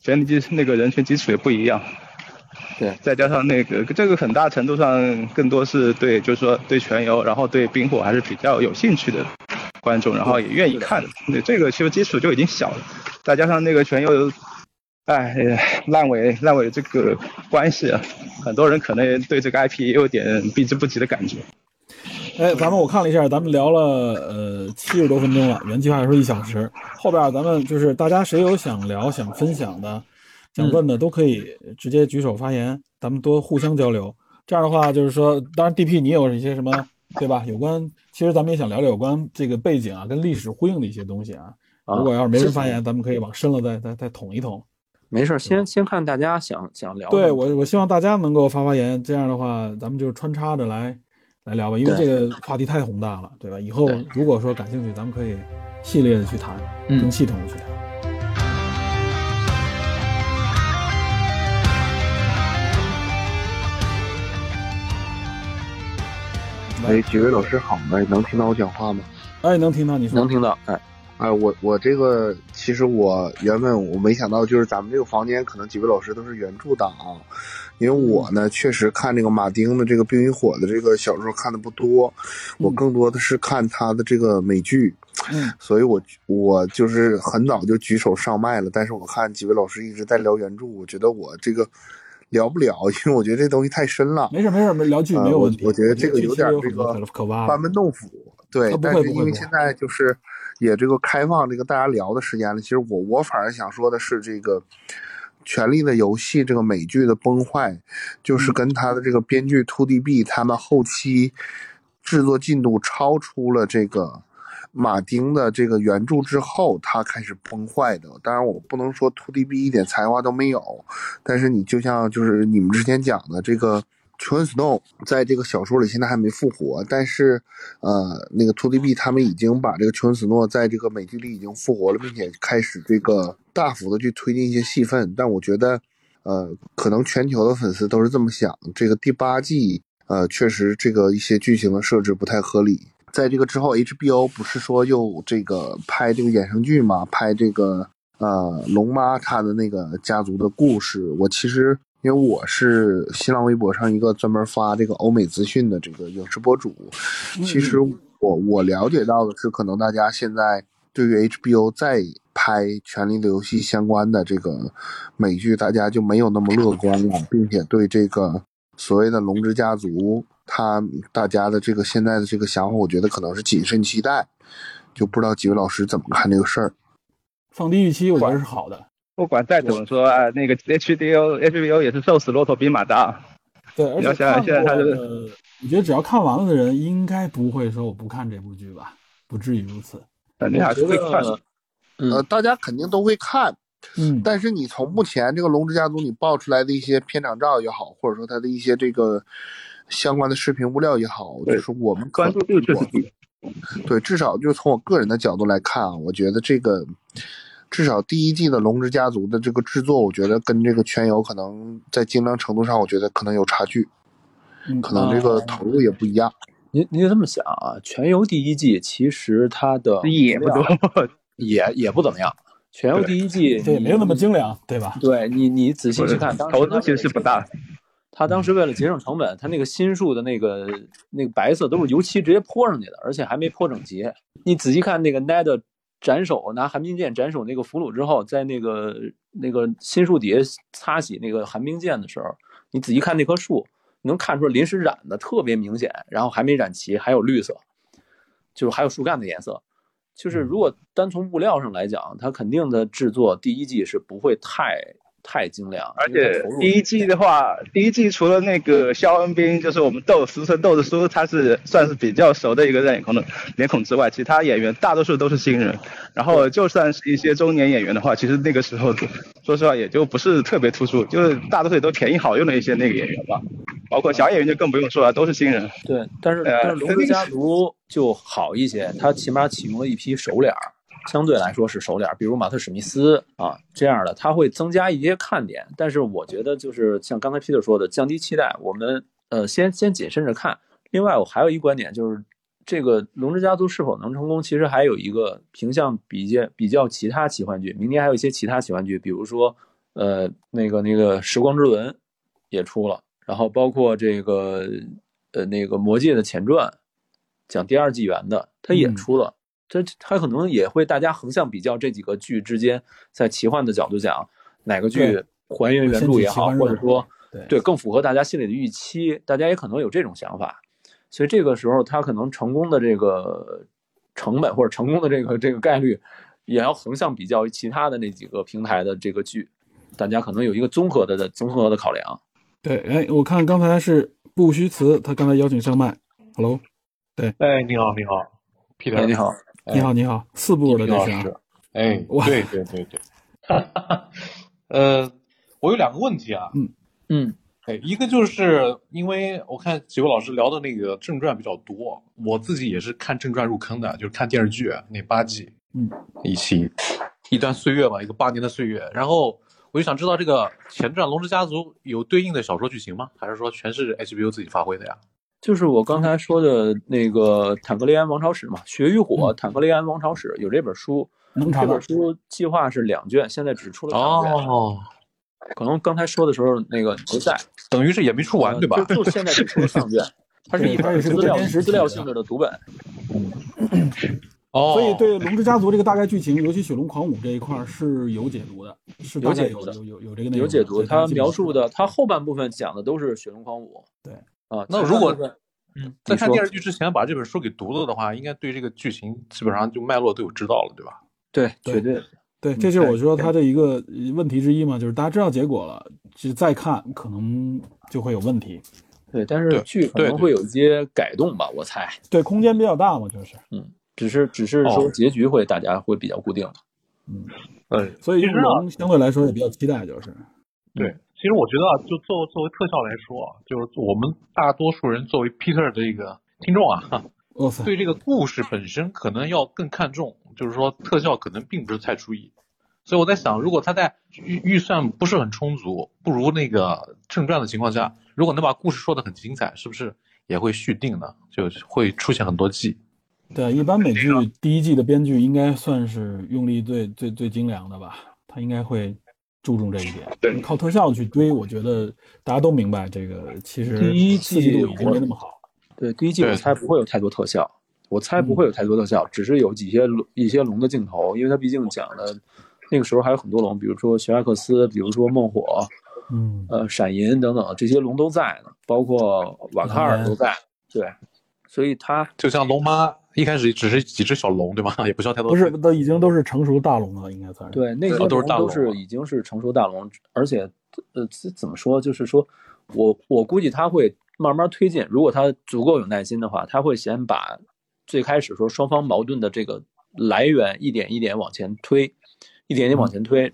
权力基那个人群基础也不一样。对，再加上那个，这个很大程度上更多是对，就是说对全游，然后对冰火还是比较有兴趣的观众，然后也愿意看。对，这个其实基础就已经小了，再加上那个全游哎，烂尾烂尾这个关系啊，很多人可能对这个 IP 也有点避之不及的感觉。哎，咱们我看了一下，咱们聊了呃七十多分钟了，原计划说一小时，后边咱们就是大家谁有想聊、想分享的、想问的，都可以直接举手发言，咱们多互相交流。这样的话，就是说，当然 DP 你有一些什么，对吧？有关，其实咱们也想聊聊有关这个背景啊，跟历史呼应的一些东西啊。如果要是没人发言，咱们可以往深了再再再捅一捅。没事，先先看大家想想聊。对我，我希望大家能够发发言，这样的话，咱们就穿插着来。来聊吧，因为这个话题太宏大了，对吧？以后如果说感兴趣，咱们可以系列的去谈，更系统的去谈。哎，几位老师好，哎，能听到我讲话吗？哎，能听到你说，能听到，哎。哎，我我这个其实我原本我没想到，就是咱们这个房间可能几位老师都是原著党，因为我呢确实看这个马丁的这个《冰与火》的这个小说看的不多，我更多的是看他的这个美剧，嗯，所以我我就是很早就举手上麦了，但是我看几位老师一直在聊原著，我觉得我这个聊不了，因为我觉得这东西太深了。没事没事，没聊剧没有问题。我觉得这个有点这个班门弄斧，对，但是因为现在就是。也这个开放这个大家聊的时间了，其实我我反而想说的是这个《权力的游戏》这个美剧的崩坏，就是跟他的这个编剧 To D B 他们后期制作进度超出了这个马丁的这个原著之后，他开始崩坏的。当然我不能说 To D B 一点才华都没有，但是你就像就是你们之前讲的这个。琼·斯诺在这个小说里现在还没复活，但是，呃，那个 To D B 他们已经把这个琼·斯诺在这个美剧里已经复活了，并且开始这个大幅的去推进一些戏份。但我觉得，呃，可能全球的粉丝都是这么想。这个第八季，呃，确实这个一些剧情的设置不太合理。在这个之后，HBO 不是说又这个拍这个衍生剧嘛？拍这个呃龙妈她的那个家族的故事。我其实。因为我是新浪微博上一个专门发这个欧美资讯的这个影视博主，其实我我了解到的是，可能大家现在对于 HBO 再拍《权力的游戏》相关的这个美剧，大家就没有那么乐观了，并且对这个所谓的龙之家族，他大家的这个现在的这个想法，我觉得可能是谨慎期待，就不知道几位老师怎么看这个事儿。放低预期，我觉得是好的。不管再怎么说啊，那个 H D O H B O 也是瘦死骆驼比马大。对，而且现在他是，我觉得只要看完了的人，应该不会说我不看这部剧吧？不至于如此。肯定还是会看。呃，大家肯定都会看。嗯。但是你从目前这个《龙之家族》你爆出来的一些片场照也好，或者说他的一些这个相关的视频物料也好，就是我们关注度确实低。对，至少就从我个人的角度来看啊，我觉得这个。至少第一季的《龙之家族》的这个制作，我觉得跟这个《全游》可能在精良程度上，我觉得可能有差距，可能这个投入也不一样。您您就这么想啊，《全游》第一季其实它的也不多，*laughs* 也也不怎么样。《全游》第一季对没有那么精良，对吧？对你你仔细去看，投资其实是不大。他当时为了节省成本，他那个新树的那个那个白色都是油漆直接泼上去的，而且还没泼整洁。你仔细看那个 Ned。斩首拿寒冰剑斩首那个俘虏之后，在那个那个新树底下擦洗那个寒冰剑的时候，你仔细看那棵树，能看出来临时染的特别明显，然后还没染齐，还有绿色，就是还有树干的颜色。就是如果单从物料上来讲，它肯定的制作第一季是不会太。太精良，而且第一季的话，第一季除了那个肖恩斌，就是我们豆俗称豆子叔，他是算是比较熟的一个脸孔的脸孔之外，其他演员大多数都是新人。然后就算是一些中年演员的话，其实那个时候说实话也就不是特别突出，就是大多数也都便宜好用的一些那个演员吧。包括小演员就更不用说了，都是新人。对，但是但是龙之家族就好一些，他起码启用了一批熟脸儿。相对来说是熟脸，比如马特史密斯啊这样的，他会增加一些看点。但是我觉得就是像刚才 Peter 说的，降低期待，我们呃先先谨慎着看。另外，我还有一观点就是，这个《龙之家族》是否能成功，其实还有一个平向比较比较其他奇幻剧。明年还有一些其他奇幻剧，比如说呃那个那个《时光之轮》也出了，然后包括这个呃那个《魔界》的前传，讲第二纪元的，它也出了。这他可能也会大家横向比较这几个剧之间，在奇幻的角度讲，哪个剧还原原著也好，或者说对。更符合大家心里的预期，大家也可能有这种想法。所以这个时候，他可能成功的这个成本或者成功的这个这个概率，也要横向比较其他的那几个平台的这个剧，大家可能有一个综合的的综合的考量。对，哎，我看刚才是不虚词，他刚才邀请上麦，Hello，对，哎，你好，你好，Peter，你好，你好，你好，四部的这是，哎，对对对对，*laughs* 呃，我有两个问题啊，嗯嗯。哎，一个就是因为我看几位老师聊的那个正传比较多，我自己也是看正传入坑的，就是看电视剧那八季，嗯，一期一段岁月吧，一个八年的岁月。然后我就想知道这个前传《龙之家族》有对应的小说剧情吗？还是说全是 HBO 自己发挥的呀？就是我刚才说的那个《坦格利安王朝史》嘛，《血与火》《坦格利安王朝史》有这本书，这本书计划是两卷，现在只出了两卷。哦。可能刚才说的时候那个不在，等于是也没出完，对吧？就就现在只出了上卷，*laughs* 它是一本资料资料性质的读本。哦，所以对《龙之家族》这个大概剧情，尤其《雪龙狂舞》这一块是有解读的，是有解读的，有有有这个内容。有解读，它描述的，它后半部分讲的都是《雪龙狂舞》。对啊，那如果嗯，在看电视剧之前把这本书给读了的话，应该对这个剧情基本上就脉络都有知道了，对吧？对，绝对。对，这就是我说他的一个问题之一嘛，就是大家知道结果了，其实再看可能就会有问题。对，但是剧可能会有一些改动吧，我猜。对，空间比较大嘛，就是。嗯，只是只是说结局会大家会比较固定。嗯哎，所以我们相对来说也比较期待，就是。对，其实我觉得啊，就作作为特效来说，就是我们大多数人作为 Peter 的这个听众啊。对这个故事本身可能要更看重，就是说特效可能并不是太注意，所以我在想，如果他在预预算不是很充足，不如那个正传的情况下，如果能把故事说的很精彩，是不是也会续订呢？就会出现很多季。对，一般美剧第一季的编剧应该算是用力最最最精良的吧，他应该会注重这一点。对靠特效去堆，我觉得大家都明白，这个其实第一季度已经没那么好。对，第一季我猜不会有太多特效，我猜不会有太多特效，只是有几些龙一些龙的镜头，因为它毕竟讲的那个时候还有很多龙，比如说玄艾克斯，比如说梦火，嗯，呃，闪银等等这些龙都在呢，包括瓦卡尔都在。对，所以它就像龙妈一开始只是几只小龙，对吗？*laughs* 也不需要太多。不是，都已经都是成熟大龙了，应该算是。对，那些都是大龙，都是已经是成熟大龙，而且呃，怎么说？就是说我我估计他会。慢慢推进，如果他足够有耐心的话，他会先把最开始说双方矛盾的这个来源一点一点往前推，一点点往前推。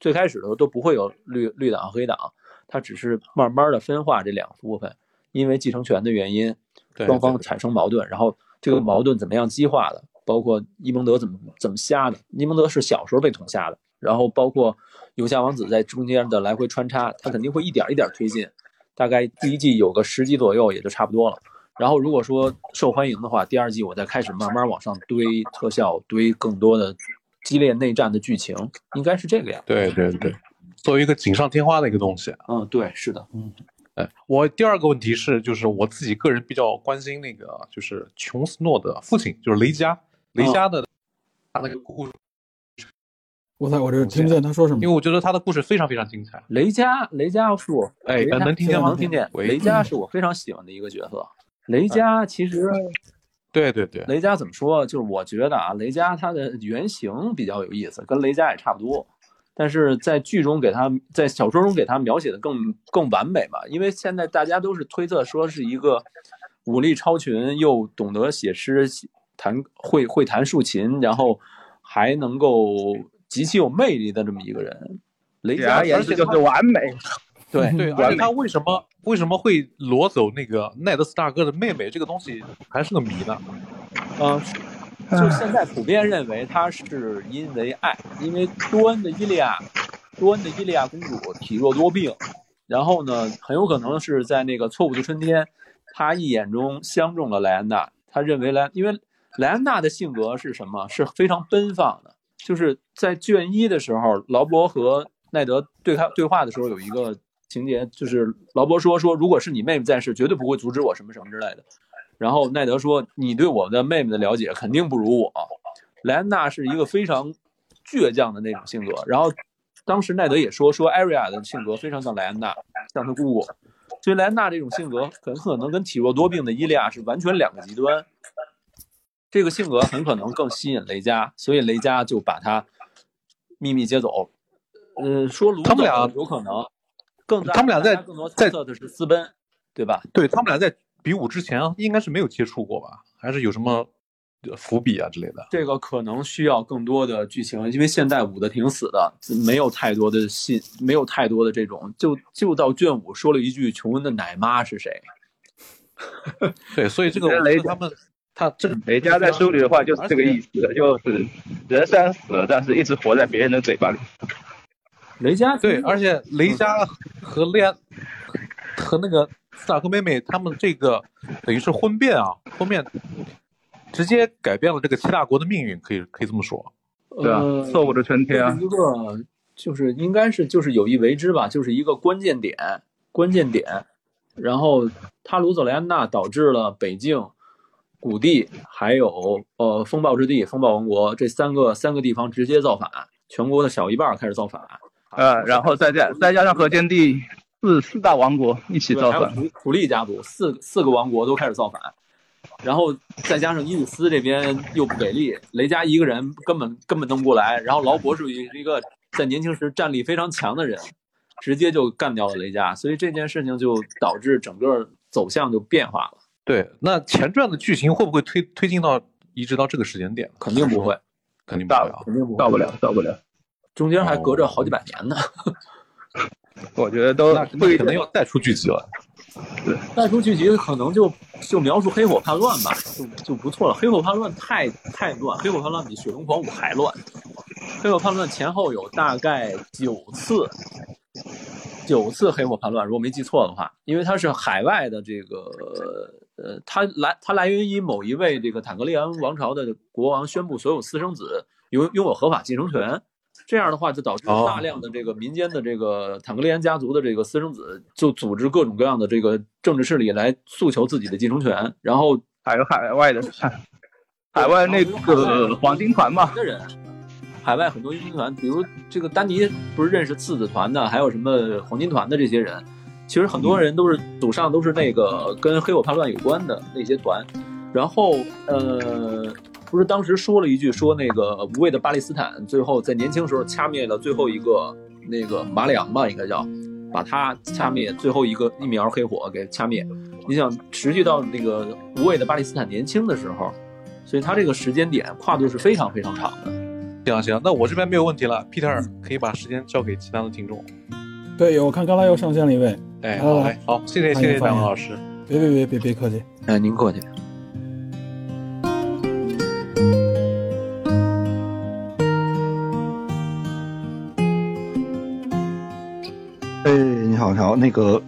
最开始的时候都不会有绿绿党黑党，他只是慢慢的分化这两部分，因为继承权的原因，双方产生矛盾，然后这个矛盾怎么样激化的，包括伊蒙德怎么怎么瞎的，伊蒙德是小时候被捅瞎的，然后包括游侠王子在中间的来回穿插，他肯定会一点一点推进。大概第一季有个十集左右，也就差不多了。然后如果说受欢迎的话，第二季我再开始慢慢往上堆特效，堆更多的激烈内战的剧情，应该是这个样。对对对，作为一个锦上添花的一个东西。嗯，对，是的。嗯，哎，我第二个问题是，就是我自己个人比较关心那个，就是琼斯诺的父亲，就是雷佳，雷佳的他那个故事。我操，我这听不见他说什么，因为我觉得他的故事非常非常精彩。雷佳，雷佳是我哎，能听见吗？能听见。雷佳是我非常喜欢的一个角色。雷佳其实，*laughs* 对对对，雷佳怎么说？就是我觉得啊，雷佳他的原型比较有意思，跟雷佳也差不多。但是在剧中给他，在小说中给他描写的更更完美吧？因为现在大家都是推测说是一个武力超群，又懂得写诗，弹会会弹竖琴，然后还能够。极其有魅力的这么一个人，雷佳也是就是完美，*laughs* 对对，而且他为什么为什么会裸走那个奈德斯大哥的妹妹？这个东西还是个谜呢。嗯，就现在普遍认为他是因为爱，因为多恩的伊利亚，多恩的伊利亚公主体弱多病，然后呢，很有可能是在那个错误的春天，他一眼中相中了莱安娜，他认为莱，因为莱安娜的性格是什么？是非常奔放的。就是在卷一的时候，劳勃和奈德对他对话的时候，有一个情节，就是劳勃说说，如果是你妹妹在世，绝对不会阻止我什么什么之类的。然后奈德说，你对我的妹妹的了解肯定不如我。莱安娜是一个非常倔强的那种性格，然后当时奈德也说说艾瑞亚的性格非常像莱安娜，像她姑姑。所以莱安娜这种性格很可能跟体弱多病的伊利亚是完全两个极端。这个性格很可能更吸引雷佳，所以雷佳就把他秘密接走。嗯，说卢他们俩有可能更他们俩在更多猜测的是私奔，对吧？对他们俩在比武之前应该是没有接触过吧？还是有什么伏笔啊之类的？这个可能需要更多的剧情，因为现在武的挺死的，没有太多的信，没有太多的这种，就就到卷五说了一句琼恩的奶妈是谁？*laughs* *laughs* 对，所以这个雷他们。他这个雷佳在书里的话就是这个意思，就是人虽然死了，但是一直活在别人的嘴巴里。雷佳对，而且雷佳和恋和那个斯塔克妹妹他们这个等于是婚变啊，婚变直接改变了这个七大国的命运，可以可以这么说。对啊，错误的春天啊，一个就是应该是就是有意为之吧，就是一个关键点，关键点。然后他卢佐雷安娜导致了北境。谷地还有呃风暴之地、风暴王国这三个三个地方直接造反，全国的小一半开始造反，呃，然后再加再加上河间地四四大王国一起造反，普利家族四四个王国都开始造反，然后再加上伊里斯这边又不给力，雷佳一个人根本根本弄不过来，然后劳勃属于一个在年轻时战力非常强的人，直接就干掉了雷佳，所以这件事情就导致整个走向就变化了。对，那前传的剧情会不会推推进到一直到这个时间点？肯定不会，肯定不了，肯定不到不了，到不了，中间还隔着好几百年呢。*laughs* 我觉得都会可能要带出剧集了。对，带出剧集可能就就描述黑火叛乱吧，就就不错了。黑火叛乱太太乱，黑火叛乱比雪龙狂舞还乱。黑火叛乱前后有大概九次。九次黑火叛乱，如果没记错的话，因为它是海外的这个，呃，它来它来源于某一位这个坦格利安王朝的国王宣布所有私生子拥拥有合法继承权，这样的话就导致大量的这个民间的这个坦格利安家族的这个私生子就组织各种各样的这个政治势力来诉求自己的继承权，然后还有海外的海外那个黄金团嘛。海外很多英雄团，比如这个丹尼不是认识次子团的，还有什么黄金团的这些人，其实很多人都是祖上都是那个跟黑火叛乱有关的那些团。然后呃，不是当时说了一句，说那个无畏的巴勒斯坦最后在年轻时候掐灭了最后一个那个马里昂吧，应该叫把他掐灭，最后一个一苗黑火给掐灭。你想持续到那个无畏的巴勒斯坦年轻的时候，所以他这个时间点跨度是非常非常长的。行行，那我这边没有问题了。Peter 可以把时间交给其他的听众。对，我看刚才又上线了一位。哎，好，好，谢谢谢谢张老师。别别别别别客气，哎，您客气。*clears throat* 好，那个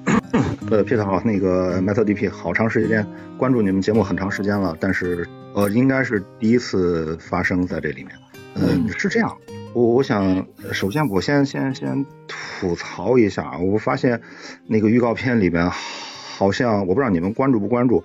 呃，Peter 好，那个 Metal DP，好长时间关注你们节目很长时间了，但是呃，应该是第一次发生在这里面。嗯，是这样，我我想首先我先先先吐槽一下，我发现那个预告片里边好像我不知道你们关注不关注，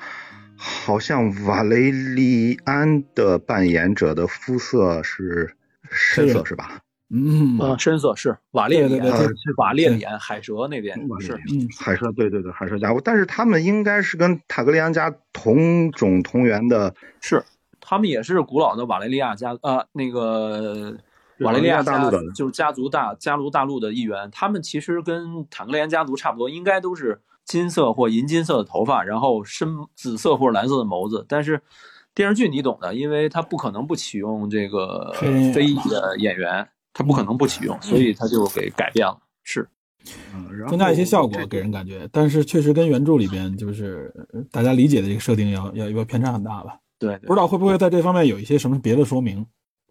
好像瓦雷利安的扮演者的肤色是深色是吧？嗯啊，深色是瓦列里安，瓦列里安海蛇那边是，嗯，海蛇对对对海蛇家伙，但是他们应该是跟塔格利安家同种同源的，是。他们也是古老的瓦雷利亚家，呃，那个瓦雷利亚大陆的，就是家族大家族大陆的一员。他们其实跟坦格利安家族差不多，应该都是金色或银金色的头发，然后深紫色或者蓝色的眸子。但是电视剧你懂的，因为他不可能不启用这个非裔的演员，他不可能不启用，所以他就给改变了，是，嗯增加一些效果给人感觉。但是确实跟原著里边就是大家理解的这个设定要要要偏差很大吧。对，不知道会不会在这方面有一些什么别的说明？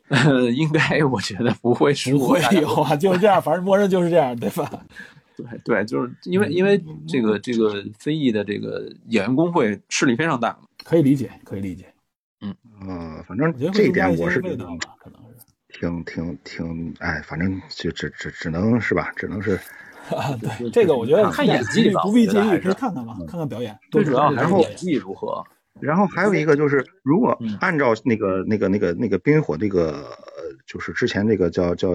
呃，*laughs* 应该我觉得不会，不会有啊，就是这样，反正默认就是这样，对吧？*laughs* 对对，就是因为因为这个这个非裔的这个演员工会势力非常大，可以理解，可以理解。嗯嗯，反正这一点我是觉得可能是挺挺挺，哎，反正就只只只能是吧，只能是。*laughs* 对，这个我觉得看演技吧，不必介意，可以看看吧，看看表演。最主要还是演技如何。然后还有一个就是，如果按照那个那个那个那个冰与火那个，就是之前那个叫叫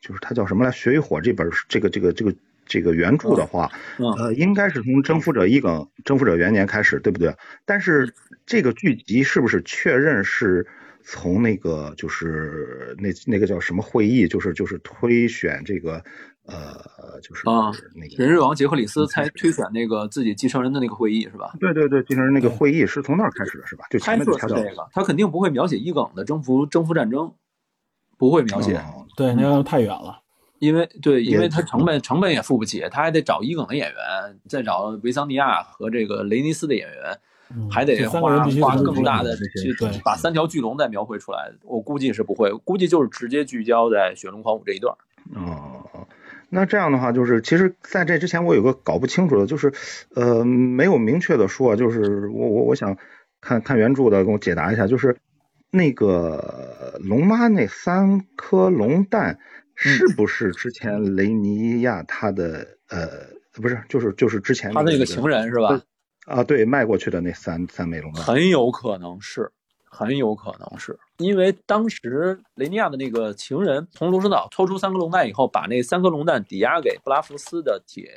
就是它叫什么来，《血与火》这本这个这个这个这个原著的话，呃，应该是从征服者一梗征服者元年开始，对不对？但是这个剧集是不是确认是从那个就是那那个叫什么会议，就是就是推选这个。呃，就是啊，那个人日王杰克里斯才推选那个自己继承人的那个会议是吧？对对对，继承人那个会议是从那儿开始的是吧？就猜测是这个，他肯定不会描写伊耿的征服征服战争，不会描写。对，那个太远了，因为对，因为他成本成本也付不起，他还得找伊耿的演员，再找维桑尼亚和这个雷尼斯的演员，还得花花更大的去把三条巨龙再描绘出来。我估计是不会，估计就是直接聚焦在雪龙狂舞这一段。哦。那这样的话，就是其实在这之前，我有个搞不清楚的，就是，呃，没有明确的说，就是我我我想看看原著的，给我解答一下，就是那个龙妈那三颗龙蛋是不是之前雷尼亚他的呃不是，就是就是之前他那个情人是吧？啊，对，卖过去的那三三枚龙蛋，很有可能是。很有可能是因为当时雷尼亚的那个情人从卢森岛偷出三颗龙蛋以后，把那三颗龙蛋抵押给布拉福斯的铁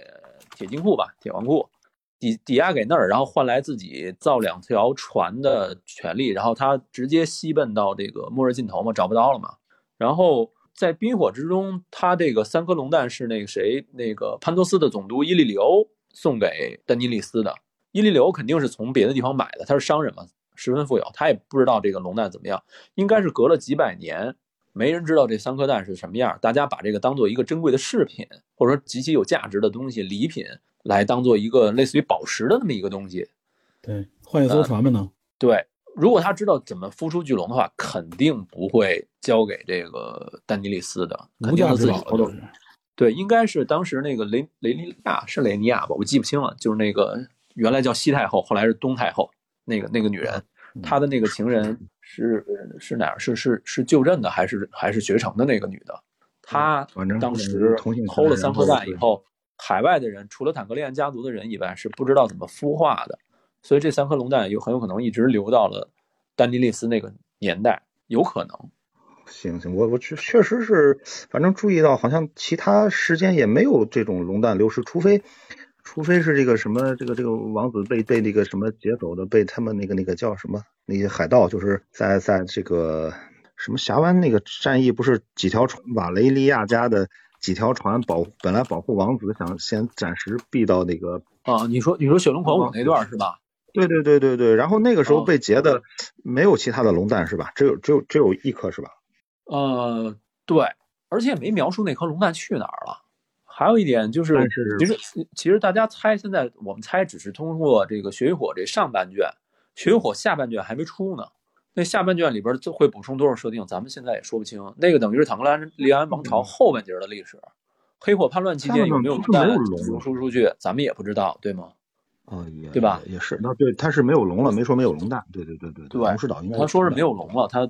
铁金库吧，铁王库，抵抵押给那儿，然后换来自己造两条船的权利，然后他直接西奔到这个末日尽头嘛，找不到了嘛。然后在冰火之中，他这个三颗龙蛋是那个谁，那个潘多斯的总督伊利里欧送给丹尼利斯的。伊利流肯定是从别的地方买的，他是商人嘛。十分富有，他也不知道这个龙蛋怎么样，应该是隔了几百年，没人知道这三颗蛋是什么样。大家把这个当做一个珍贵的饰品，或者说极其有价值的东西，礼品来当做一个类似于宝石的那么一个东西。对，换一艘船吧呢？对，如果他知道怎么孵出巨龙的话，肯定不会交给这个丹尼利斯的，肯定是自己偷的。对，应该是当时那个雷雷尼亚是雷尼亚吧，我记不清了，就是那个原来叫西太后，后来是东太后。那个那个女人，她的那个情人是是哪儿？是是是就任的，还是还是学成的那个女的？她当时偷了三颗蛋以后，海外的人除了坦格利安家族的人以外，是不知道怎么孵化的，所以这三颗龙蛋有很有可能一直留到了丹尼利斯那个年代，有可能。行行，我我确确实是，反正注意到好像其他时间也没有这种龙蛋流失，除非。除非是这个什么，这个这个王子被被那个什么劫走的，被他们那个那个叫什么那些海盗，就是在在这个什么峡湾那个战役，不是几条船，瓦雷利亚家的几条船保本来保护王子，想先暂时避到那个啊，你说你说雪龙狂舞那段是吧？对对对对对，然后那个时候被劫的没有其他的龙蛋是吧？只有只有只有一颗是吧？呃，对，而且也没描述那颗龙蛋去哪儿了。还有一点就是，其实其实大家猜，现在我们猜只是通过这个《血与火》这上半卷，《血与火》下半卷还没出呢。那下半卷里边就会补充多少设定，咱们现在也说不清。那个等于是坦格兰利安王朝后半截的历史，黑火叛乱期间有没有龙蛋输出出去，咱们也不知道，对吗？哦，也对吧？也是，那对，他是没有龙了，没说没有龙蛋。对对对对对，龙石岛应该他说是没有龙了，他。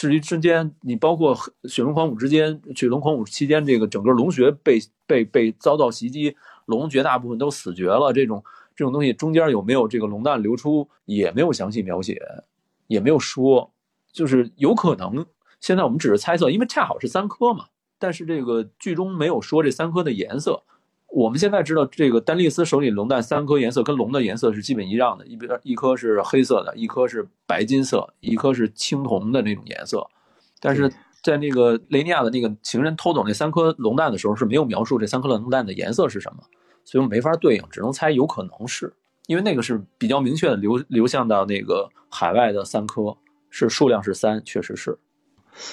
至于之间，你包括雪龙狂舞之间，雪龙狂舞期间，这个整个龙穴被被被遭到袭击，龙绝大部分都死绝了。这种这种东西中间有没有这个龙蛋流出，也没有详细描写，也没有说，就是有可能。现在我们只是猜测，因为恰好是三颗嘛，但是这个剧中没有说这三颗的颜色。我们现在知道，这个丹利斯手里龙蛋三颗颜色跟龙的颜色是基本一样的，一边一颗是黑色的，一颗是白金色，一颗是青铜的那种颜色。但是在那个雷尼亚的那个情人偷走那三颗龙蛋的时候，是没有描述这三颗龙蛋的颜色是什么，所以我们没法对应，只能猜有可能是因为那个是比较明确的流流向到那个海外的三颗，是数量是三，确实是。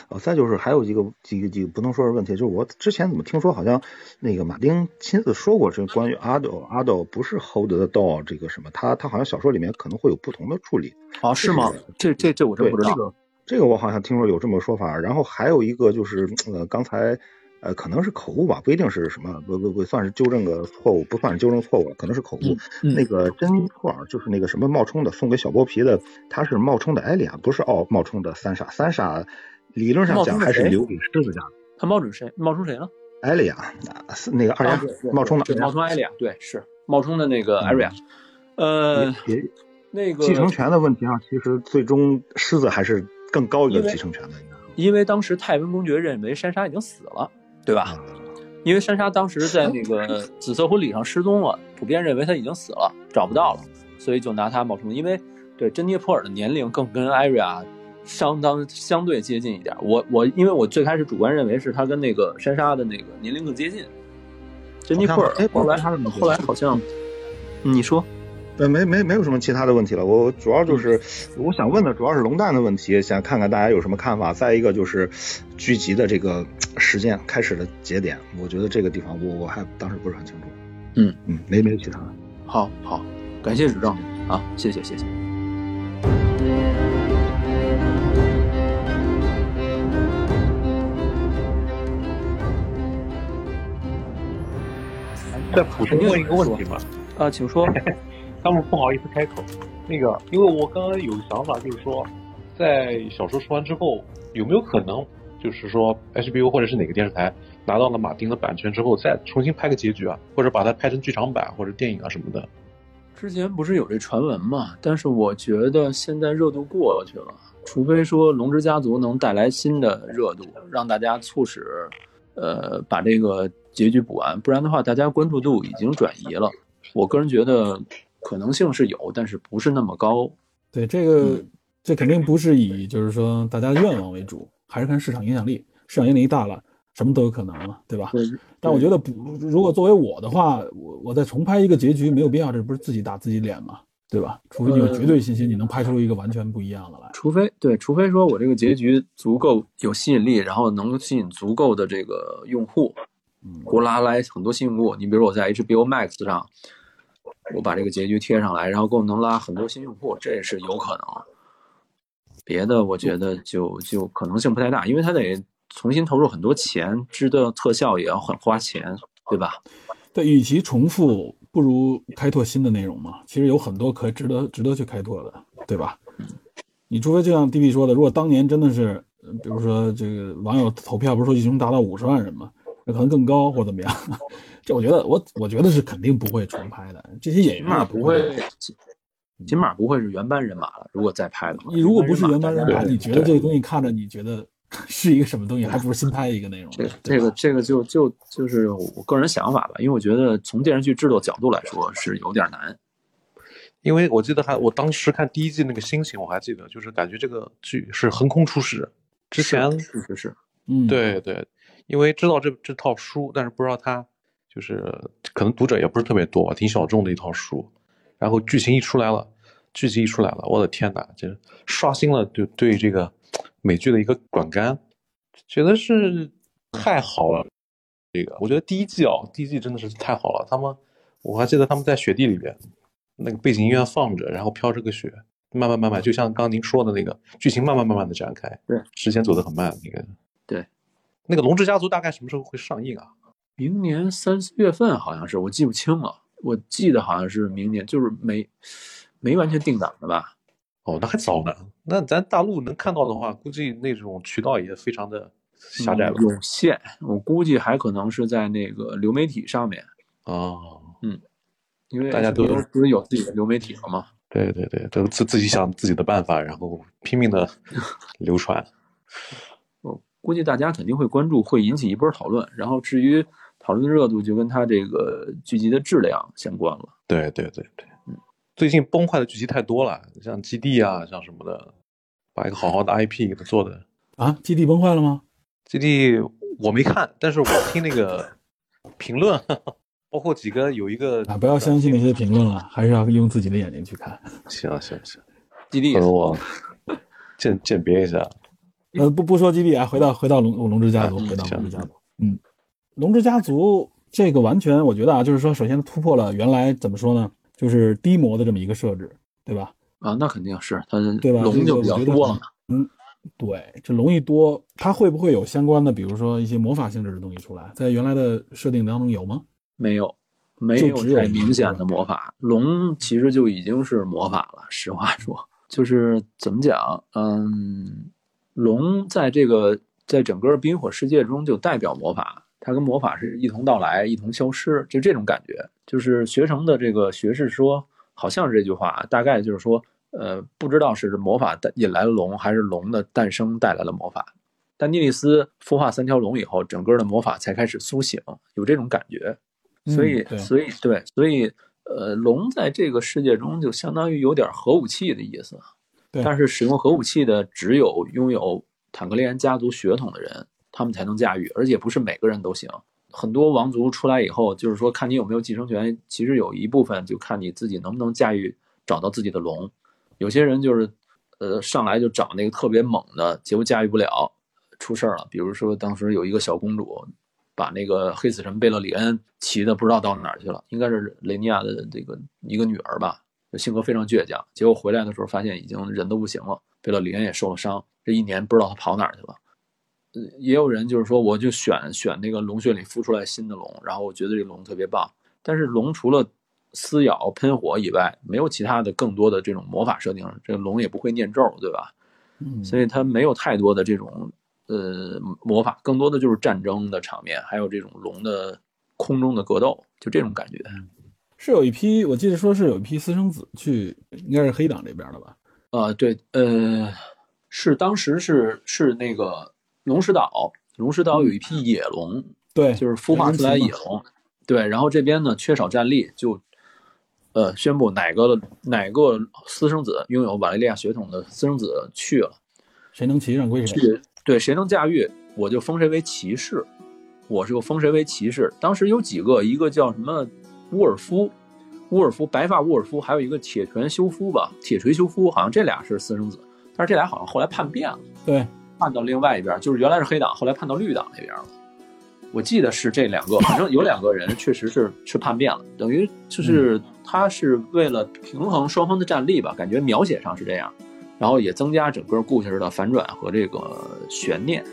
哦，再就是还有一个几个几个不能说是问题，就是我之前怎么听说好像那个马丁亲自说过，这关于阿斗阿斗不是 hold 得到这个什么，他他好像小说里面可能会有不同的处理啊？是吗？这这这我真不知道。这个这个我好像听说有这么个说法。然后还有一个就是呃，刚才呃可能是口误吧，不一定是什么，不不不算是纠正个错误，不算是纠正错误，可能是口误。那个真托尔就是那个什么冒充的送给小剥皮的，他是冒充的艾莉亚，不是奥冒充的三傻三傻。理论上讲还是留给狮子家的。他冒充谁？冒充谁了？艾利亚，那个二丫冒充的。冒充艾利亚，对，是冒充的那个艾利亚。呃，那个继承权的问题上，其实最终狮子还是更高一个继承权的，应该。因为当时泰温公爵认为珊莎已经死了，对吧？因为珊莎当时在那个 *laughs* 紫色婚礼上失踪了，普遍认为她已经死了，找不到了，所以就拿她冒充。因为对珍妮普尔的年龄更跟艾瑞亚相当相对接近一点。我我因为我最开始主观认为是他跟那个珊莎的那个年龄更接近。珍妮普尔，后来后来好像你说。对，没没没有什么其他的问题了。我主要就是我想问的主要是龙蛋的问题，想看看大家有什么看法。再一个就是剧集的这个时间开始的节点，我觉得这个地方我我还当时不是很清楚。嗯嗯，没没有其他的。好，好，感谢指正啊，谢谢谢谢。再补充问一个问题吗？啊，请说。*laughs* 他们不好意思开口，那个，因为我刚刚有个想法，就是说，在小说说完之后，有没有可能，就是说 HBO 或者是哪个电视台拿到了马丁的版权之后，再重新拍个结局啊，或者把它拍成剧场版或者电影啊什么的？之前不是有这传闻嘛？但是我觉得现在热度过去了，除非说《龙之家族》能带来新的热度，让大家促使，呃，把这个结局补完，不然的话，大家关注度已经转移了。我个人觉得。可能性是有，但是不是那么高。对这个，这肯定不是以就是说大家的愿望为主，还是看市场影响力。市场影响力大了，什么都有可能了，对吧？但我觉得补，如果作为我的话，我我再重拍一个结局没有必要，这不是自己打自己脸吗？对吧？除非你有绝对信心，你能拍出一个完全不一样的来。除非对，除非说我这个结局足够有吸引力，然后能吸引足够的这个用户，我拉来很多新用户。你比如我在 HBO Max 上。我把这个结局贴上来，然后够能拉很多新用户，这也是有可能。别的我觉得就就可能性不太大，因为他得重新投入很多钱，制的特效也要很花钱，对吧？对，与其重复，不如开拓新的内容嘛。其实有很多可值得值得去开拓的，对吧？你除非就像 D B 说的，如果当年真的是，比如说这个网友投票不是说一共达到五十万人吗？那可能更高或怎么样。*laughs* 这我觉得，我我觉得是肯定不会重拍的。这些演员嘛不会，起码不会是原班人马了。如果再拍的话，你如果不是原班人马，你觉得这个东西看着你觉得 *laughs* 是一个什么东西，还不如新拍一个内容。这这个这个就就就是我个人想法吧，因为我觉得从电视剧制作角度来说是有点难。因为我记得还我当时看第一季那个心情，我还记得，就是感觉这个剧是横空出世。之前确实是，嗯，对对，因为知道这这套书，但是不知道它。就是可能读者也不是特别多，挺小众的一套书，然后剧情一出来了，剧情一出来了，我的天哪，就是刷新了对对这个美剧的一个观感，觉得是太好了。这个我觉得第一季哦，第一季真的是太好了。他们我还记得他们在雪地里边，那个背景音乐放着，然后飘着个雪，慢慢慢慢，就像刚刚您说的那个剧情慢慢慢慢的展开，对，时间走得很慢。那个对，那个《龙之家族》大概什么时候会上映啊？明年三四月份好像是，我记不清了。我记得好像是明年，就是没没完全定档的吧？哦，那还早呢。那咱大陆能看到的话，估计那种渠道也非常的狭窄吧，有限。我估计还可能是在那个流媒体上面。哦，嗯，因为大家都不是有自己的流媒体了吗？对对对，都自自己想自己的办法，然后拼命的流传。我估计大家肯定会关注，会引起一波讨论。然后至于。讨论的热度就跟它这个剧集的质量相关了。对对对对，嗯，最近崩坏的剧集太多了，像基地啊，像什么的，把一个好好的 IP 给它做的啊，基地崩坏了吗？基地我没看，但是我听那个评论，*laughs* 包括几个有一个啊，不要相信那些评论了，还是要用自己的眼睛去看。行行行，基地和我鉴鉴别一下。呃，不不说基地啊，回到回到龙龙之家族，回到龙之家族，嗯。龙之家族这个完全，我觉得啊，就是说，首先突破了原来怎么说呢，就是低模的这么一个设置，对吧？啊，那肯定是它，对吧？龙就比较多了。嗯，对，这龙一多，它会不会有相关的，比如说一些魔法性质的东西出来？在原来的设定当中有吗？没有，没有太明显的魔法。龙其实就已经是魔法了。实话说，就是怎么讲？嗯，龙在这个在整个冰火世界中就代表魔法。它跟魔法是一同到来，一同消失，就这种感觉。就是学成的这个学士说，好像是这句话，大概就是说，呃，不知道是魔法引来了龙，还是龙的诞生带来了魔法。但尼利斯孵化三条龙以后，整个的魔法才开始苏醒，有这种感觉。所以，所以，对，所以，呃，龙在这个世界中就相当于有点核武器的意思。但是使用核武器的只有拥有坦格利安家族血统的人，他们才能驾驭，而且不是每个人都行。很多王族出来以后，就是说看你有没有继承权，其实有一部分就看你自己能不能驾驭，找到自己的龙。有些人就是，呃，上来就找那个特别猛的，结果驾驭不了，出事儿了。比如说当时有一个小公主，把那个黑死神贝勒里恩骑的不知道到哪儿去了，应该是雷尼亚的这个一个女儿吧，性格非常倔强。结果回来的时候发现已经人都不行了，贝勒里恩也受了伤，这一年不知道他跑哪儿去了。也有人就是说，我就选选那个龙穴里孵出来新的龙，然后我觉得这个龙特别棒。但是龙除了撕咬、喷火以外，没有其他的更多的这种魔法设定。这个龙也不会念咒，对吧？嗯，所以它没有太多的这种呃魔法，更多的就是战争的场面，还有这种龙的空中的格斗，就这种感觉。是有一批，我记得说是有一批私生子去，应该是黑党这边的吧？啊，对，呃，是当时是是那个龙石岛，龙石岛有一批野龙，对，就是孵化出来野龙，对，然后这边呢缺少战力就。呃，宣布哪个哪个私生子拥有瓦雷利亚血统的私生子去了，谁能骑上归谁。对，谁能驾驭，我就封谁为骑士。我就封谁为骑士。当时有几个，一个叫什么乌尔夫，沃尔夫白发沃尔夫，还有一个铁拳修夫吧，铁锤修夫，好像这俩是私生子。但是这俩好像后来叛变了，对，叛到另外一边，就是原来是黑党，后来叛到绿党那边了。我记得是这两个，反正有两个人确实是是叛变了，等于就是他是为了平衡双方的战力吧，感觉描写上是这样，然后也增加整个故事的反转和这个悬念。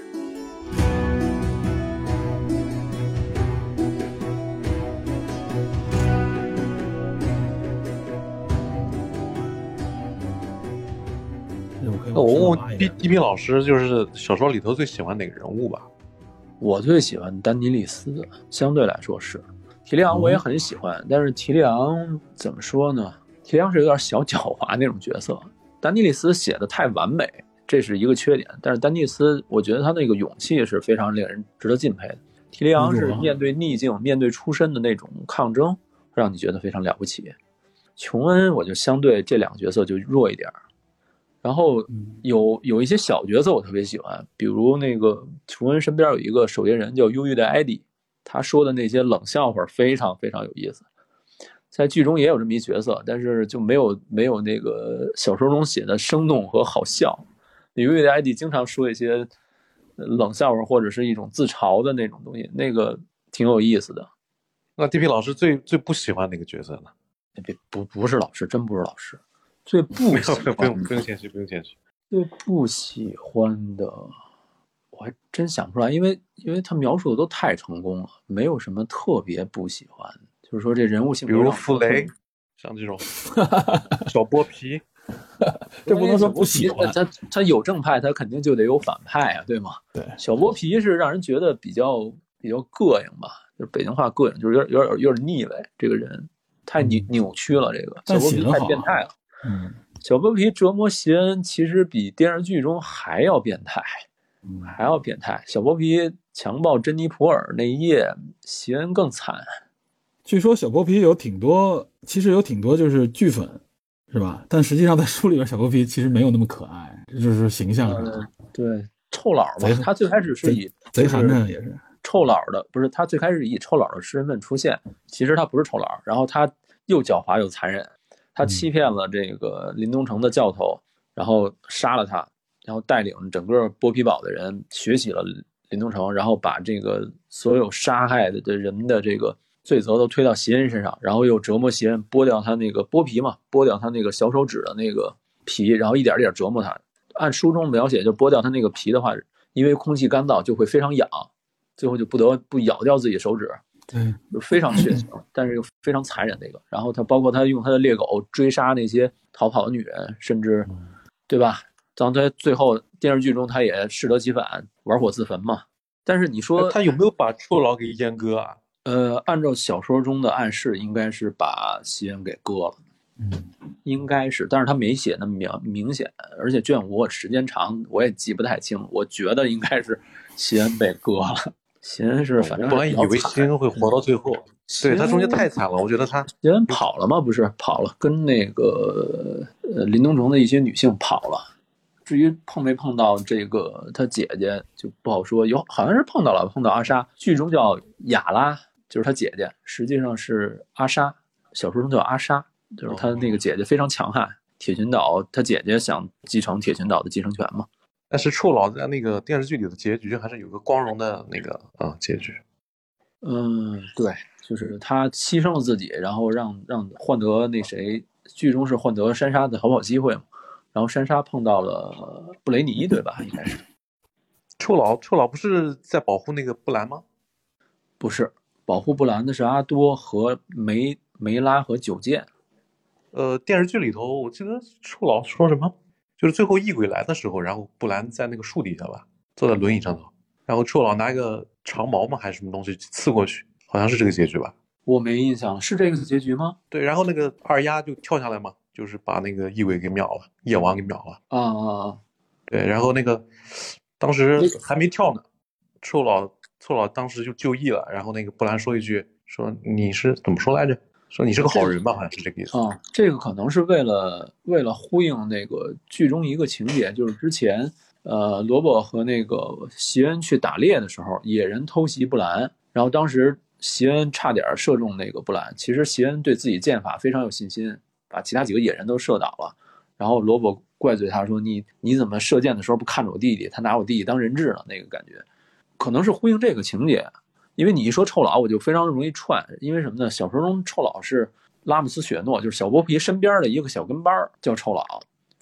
那我问 D D P 老师，就是小说里头最喜欢哪个人物吧？我最喜欢丹尼利斯，相对来说是提利昂，我也很喜欢。但是提利昂怎么说呢？提利昂是有点小狡猾那种角色。丹尼利斯写的太完美，这是一个缺点。但是丹尼利斯，我觉得他那个勇气是非常令人值得敬佩的。提利昂是面对逆境、面对出身的那种抗争，让你觉得非常了不起。琼恩，我就相对这两个角色就弱一点。然后有有一些小角色我特别喜欢，比如那个琼恩身边有一个守夜人叫忧郁的艾迪，他说的那些冷笑话非常非常有意思。在剧中也有这么一角色，但是就没有没有那个小说中写的生动和好笑。忧郁的艾迪经常说一些冷笑话或者是一种自嘲的那种东西，那个挺有意思的。那 D P 老师最最不喜欢哪个角色呢？别不不是老师，真不是老师。最 *laughs* 不喜欢不用不用谦虚不用谦虚。最不喜欢的，我还真想不出来，因为因为他描述的都太成功了，没有什么特别不喜欢。就是说这人物性格，比如傅雷，像这种 *laughs* 小剥皮，这不能说不喜欢。他他有正派，他肯定就得有反派啊，对吗？对，小剥皮是让人觉得比较比较膈应吧，就是北京话膈应，就是有点有点有点腻歪。这个人太扭扭曲了，这个小剥皮太变态了。嗯，小剥皮折磨席恩，其实比电视剧中还要变态，还要变态。小剥皮强暴珍妮普尔那一夜，席恩更惨。据说小剥皮有挺多，其实有挺多就是剧粉，是吧？但实际上在书里边，小剥皮其实没有那么可爱，就是形象上。对，臭老吧。他最开始是以贼寒碜也是臭老的，不是他最开始以臭老的身份出现，其实他不是臭老，然后他又狡猾又残忍。他欺骗了这个林东城的教头，然后杀了他，然后带领整个剥皮堡的人学习了林东城，然后把这个所有杀害的的人的这个罪责都推到席恩身上，然后又折磨席恩，剥掉他那个剥皮嘛，剥掉他那个小手指的那个皮，然后一点一点折磨他。按书中描写，就剥掉他那个皮的话，因为空气干燥就会非常痒，最后就不得不咬掉自己手指。对，就非常血腥，但是又非常残忍的一个。然后他包括他用他的猎狗追杀那些逃跑的女人，甚至，对吧？当他最后电视剧中他也适得其反，玩火自焚嘛。但是你说他有没有把臭老给阉割啊？呃，按照小说中的暗示，应该是把西恩给割了。嗯，应该是，但是他没写那么明明显，而且卷五我时间长，我也记不太清。我觉得应该是席恩被割了。席恩是，反正本来以为席恩会活到最后，对他中间太惨了。我觉得他席恩跑了吗？不是跑了，跟那个呃林东城的一些女性跑了。至于碰没碰到这个他姐姐就不好说，有好像是碰到了，碰到阿莎，剧中叫雅拉，就是他姐姐，实际上是阿莎，小说中叫阿莎，就是他那个姐姐非常强悍，铁群岛他姐姐想继承铁群岛的继承权嘛。但是臭老在那个电视剧里的结局还是有个光荣的那个啊结局。嗯，对，就是他牺牲了自己，然后让让换得那谁，剧中是换得珊莎的逃跑机会嘛。然后珊莎碰到了布雷尼，对吧？应该是。*sniffs* 臭老，臭老不是在保护那个布兰吗？不是，保护布兰的是阿多和梅梅拉和九剑。呃，电视剧里头，我记得臭老说什么，就是最后异鬼来的时候，然后布兰在那个树底下吧，坐在轮椅上头，然后臭老拿一个长矛嘛，还是什么东西刺过去，好像是这个结局吧？我没印象，是这个结局吗？对，然后那个二丫就跳下来嘛。就是把那个异鬼给秒了，夜王给秒了。啊啊啊！对，然后那个当时还没跳呢，臭老臭老当时就就义了。然后那个布兰说一句：“说你是怎么说来着？说你是个好人吧？好像是这个意思。”啊，这个可能是为了为了呼应那个剧中一个情节，就是之前呃罗伯和那个席恩去打猎的时候，野人偷袭布兰，然后当时席恩差点射中那个布兰。其实席恩对自己剑法非常有信心。把其他几个野人都射倒了，然后罗伯怪罪他说：“你你怎么射箭的时候不看着我弟弟？他拿我弟弟当人质了？”那个感觉，可能是呼应这个情节。因为你一说臭老，我就非常容易串。因为什么呢？小说中臭老是拉姆斯雪诺，就是小剥皮身边的一个小跟班叫臭老。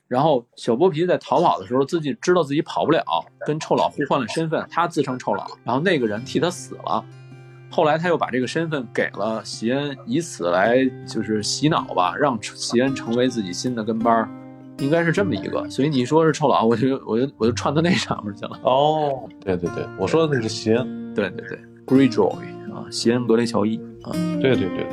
然后小剥皮在逃跑的时候，自己知道自己跑不了，跟臭老互换了身份，他自称臭老，然后那个人替他死了。后来他又把这个身份给了席恩，以此来就是洗脑吧，让席恩成为自己新的跟班应该是这么一个。所以你说是臭老，我就我就我就串到那上面去了。哦，对对对，我说的那是席恩，对对对，Greyjoy 啊，席恩格雷乔伊啊，对对对对。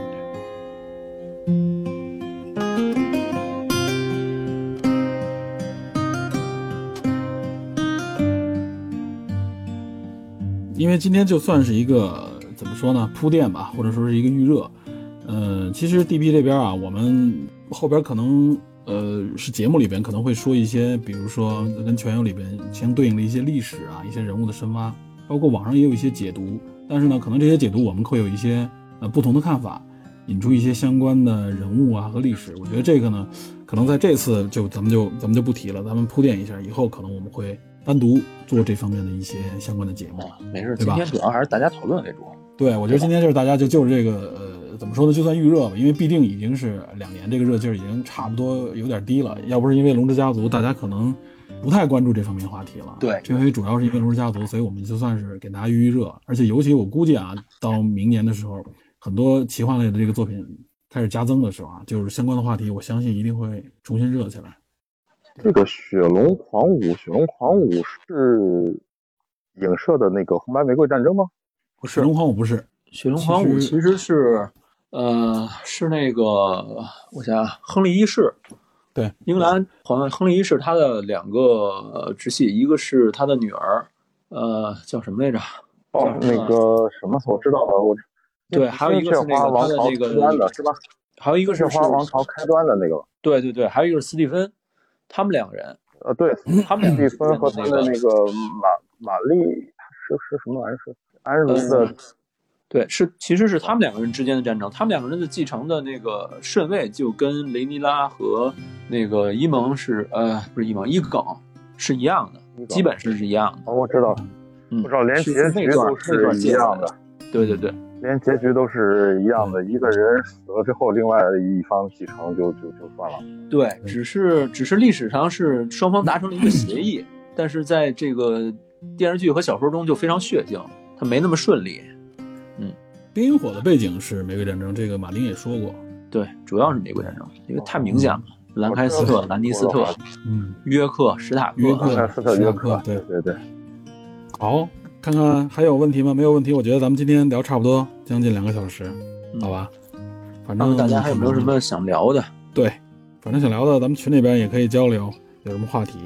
因为今天就算是一个。怎么说呢？铺垫吧，或者说是一个预热。呃，其实 D P 这边啊，我们后边可能呃是节目里边可能会说一些，比如说跟全游里边相对应的一些历史啊，一些人物的深挖，包括网上也有一些解读。但是呢，可能这些解读我们会有一些呃不同的看法，引出一些相关的人物啊和历史。我觉得这个呢，可能在这次就咱们就咱们就不提了，咱们铺垫一下，以后可能我们会单独做这方面的一些相关的节目。没事，今天主要还是大家讨论为主。对，我觉得今天就是大家就就是这个，呃，怎么说呢？就算预热吧，因为必定已经是两年，这个热劲儿已经差不多有点低了。要不是因为龙之家族，大家可能不太关注这方面话题了。对，这回主要是因为龙之家族，所以我们就算是给大家预预热。而且尤其我估计啊，到明年的时候，很多奇幻类的这个作品开始加增的时候啊，就是相关的话题，我相信一定会重新热起来。这个雪龙狂舞，雪龙狂舞是影射的那个红白玫瑰战争吗？不是，雪龙狂舞不是，雪龙狂舞其实是，呃，是那个，我想想，亨利一世，对，英格兰好像亨利一世他的两个直系，一个是他的女儿，呃，叫什么来着？哦，那个什么，我知道了，我，对，还有一个是那个他的那个，是吧？还有一个是花王朝开端的那个，对对对，还有一个是斯蒂芬，他们两个人，呃，对，他们斯蒂芬和他的那个玛玛丽是是什么玩意儿？是。安茹的，对，是其实是他们两个人之间的战争，他们两个人的继承的那个顺位就跟雷尼拉和那个伊蒙是，呃，不是伊蒙，伊耿是一样的，基本是是一样的。哦，我知道，嗯，我知道，连结局都是一样的。对对对，连结局都是一样的，一个人死了之后，另外一方继承就就就算了。对，只是只是历史上是双方达成了一个协议，但是在这个电视剧和小说中就非常血腥。它没那么顺利，嗯，冰与火的背景是玫瑰战争，这个马丁也说过，对，主要是玫瑰战争，因为太明显了，兰开斯特、兰尼斯特，嗯，约克、史塔克、约克、斯特、约克，对对对。好，看看还有问题吗？没有问题，我觉得咱们今天聊差不多，将近两个小时，好吧？反正大家还有没有什么想聊的？对，反正想聊的，咱们群里边也可以交流，有什么话题，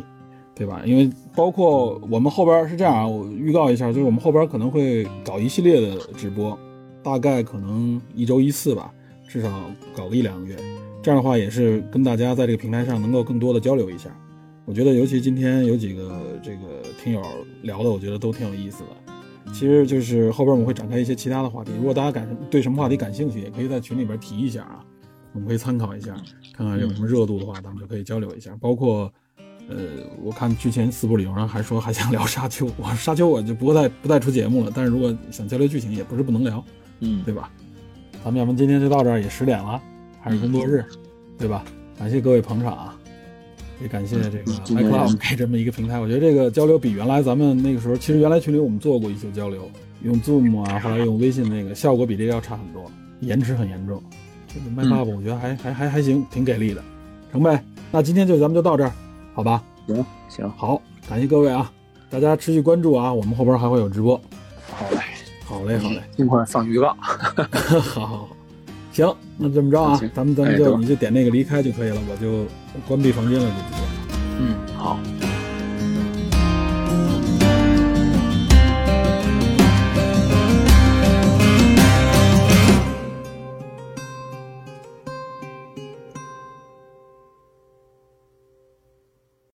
对吧？因为包括我们后边是这样啊，我预告一下，就是我们后边可能会搞一系列的直播，大概可能一周一次吧，至少搞个一两个月。这样的话，也是跟大家在这个平台上能够更多的交流一下。我觉得，尤其今天有几个这个听友聊的，我觉得都挺有意思的。其实就是后边我们会展开一些其他的话题，如果大家感对什么话题感兴趣，也可以在群里边提一下啊，我们可以参考一下，看看有什么热度的话，咱们就可以交流一下。包括，呃，我看之前四部里有人还说还想聊沙丘，我沙丘我就不再不再出节目了。但是如果想交流剧情，也不是不能聊，嗯，对吧？咱们要不今天就到这儿，也十点了，还是工作日，对吧？感谢各位捧场啊！也感谢这个 iCloud 给这么一个平台，我觉得这个交流比原来咱们那个时候，其实原来群里我们做过一些交流，用 Zoom 啊，后来用微信那个效果比这个要差很多，延迟很严重。这个 iCloud 我觉得还还还还行，挺给力的，成呗。那今天就咱们就到这儿，好吧？行行，好，感谢各位啊，大家持续关注啊，我们后边还会有直播。好嘞，好嘞，好嘞，尽快放预告。*laughs* 好好好。行，那这么着啊，咱们咱们就你就点那个离开就可以了，我就关闭房间了，就直接。嗯，好。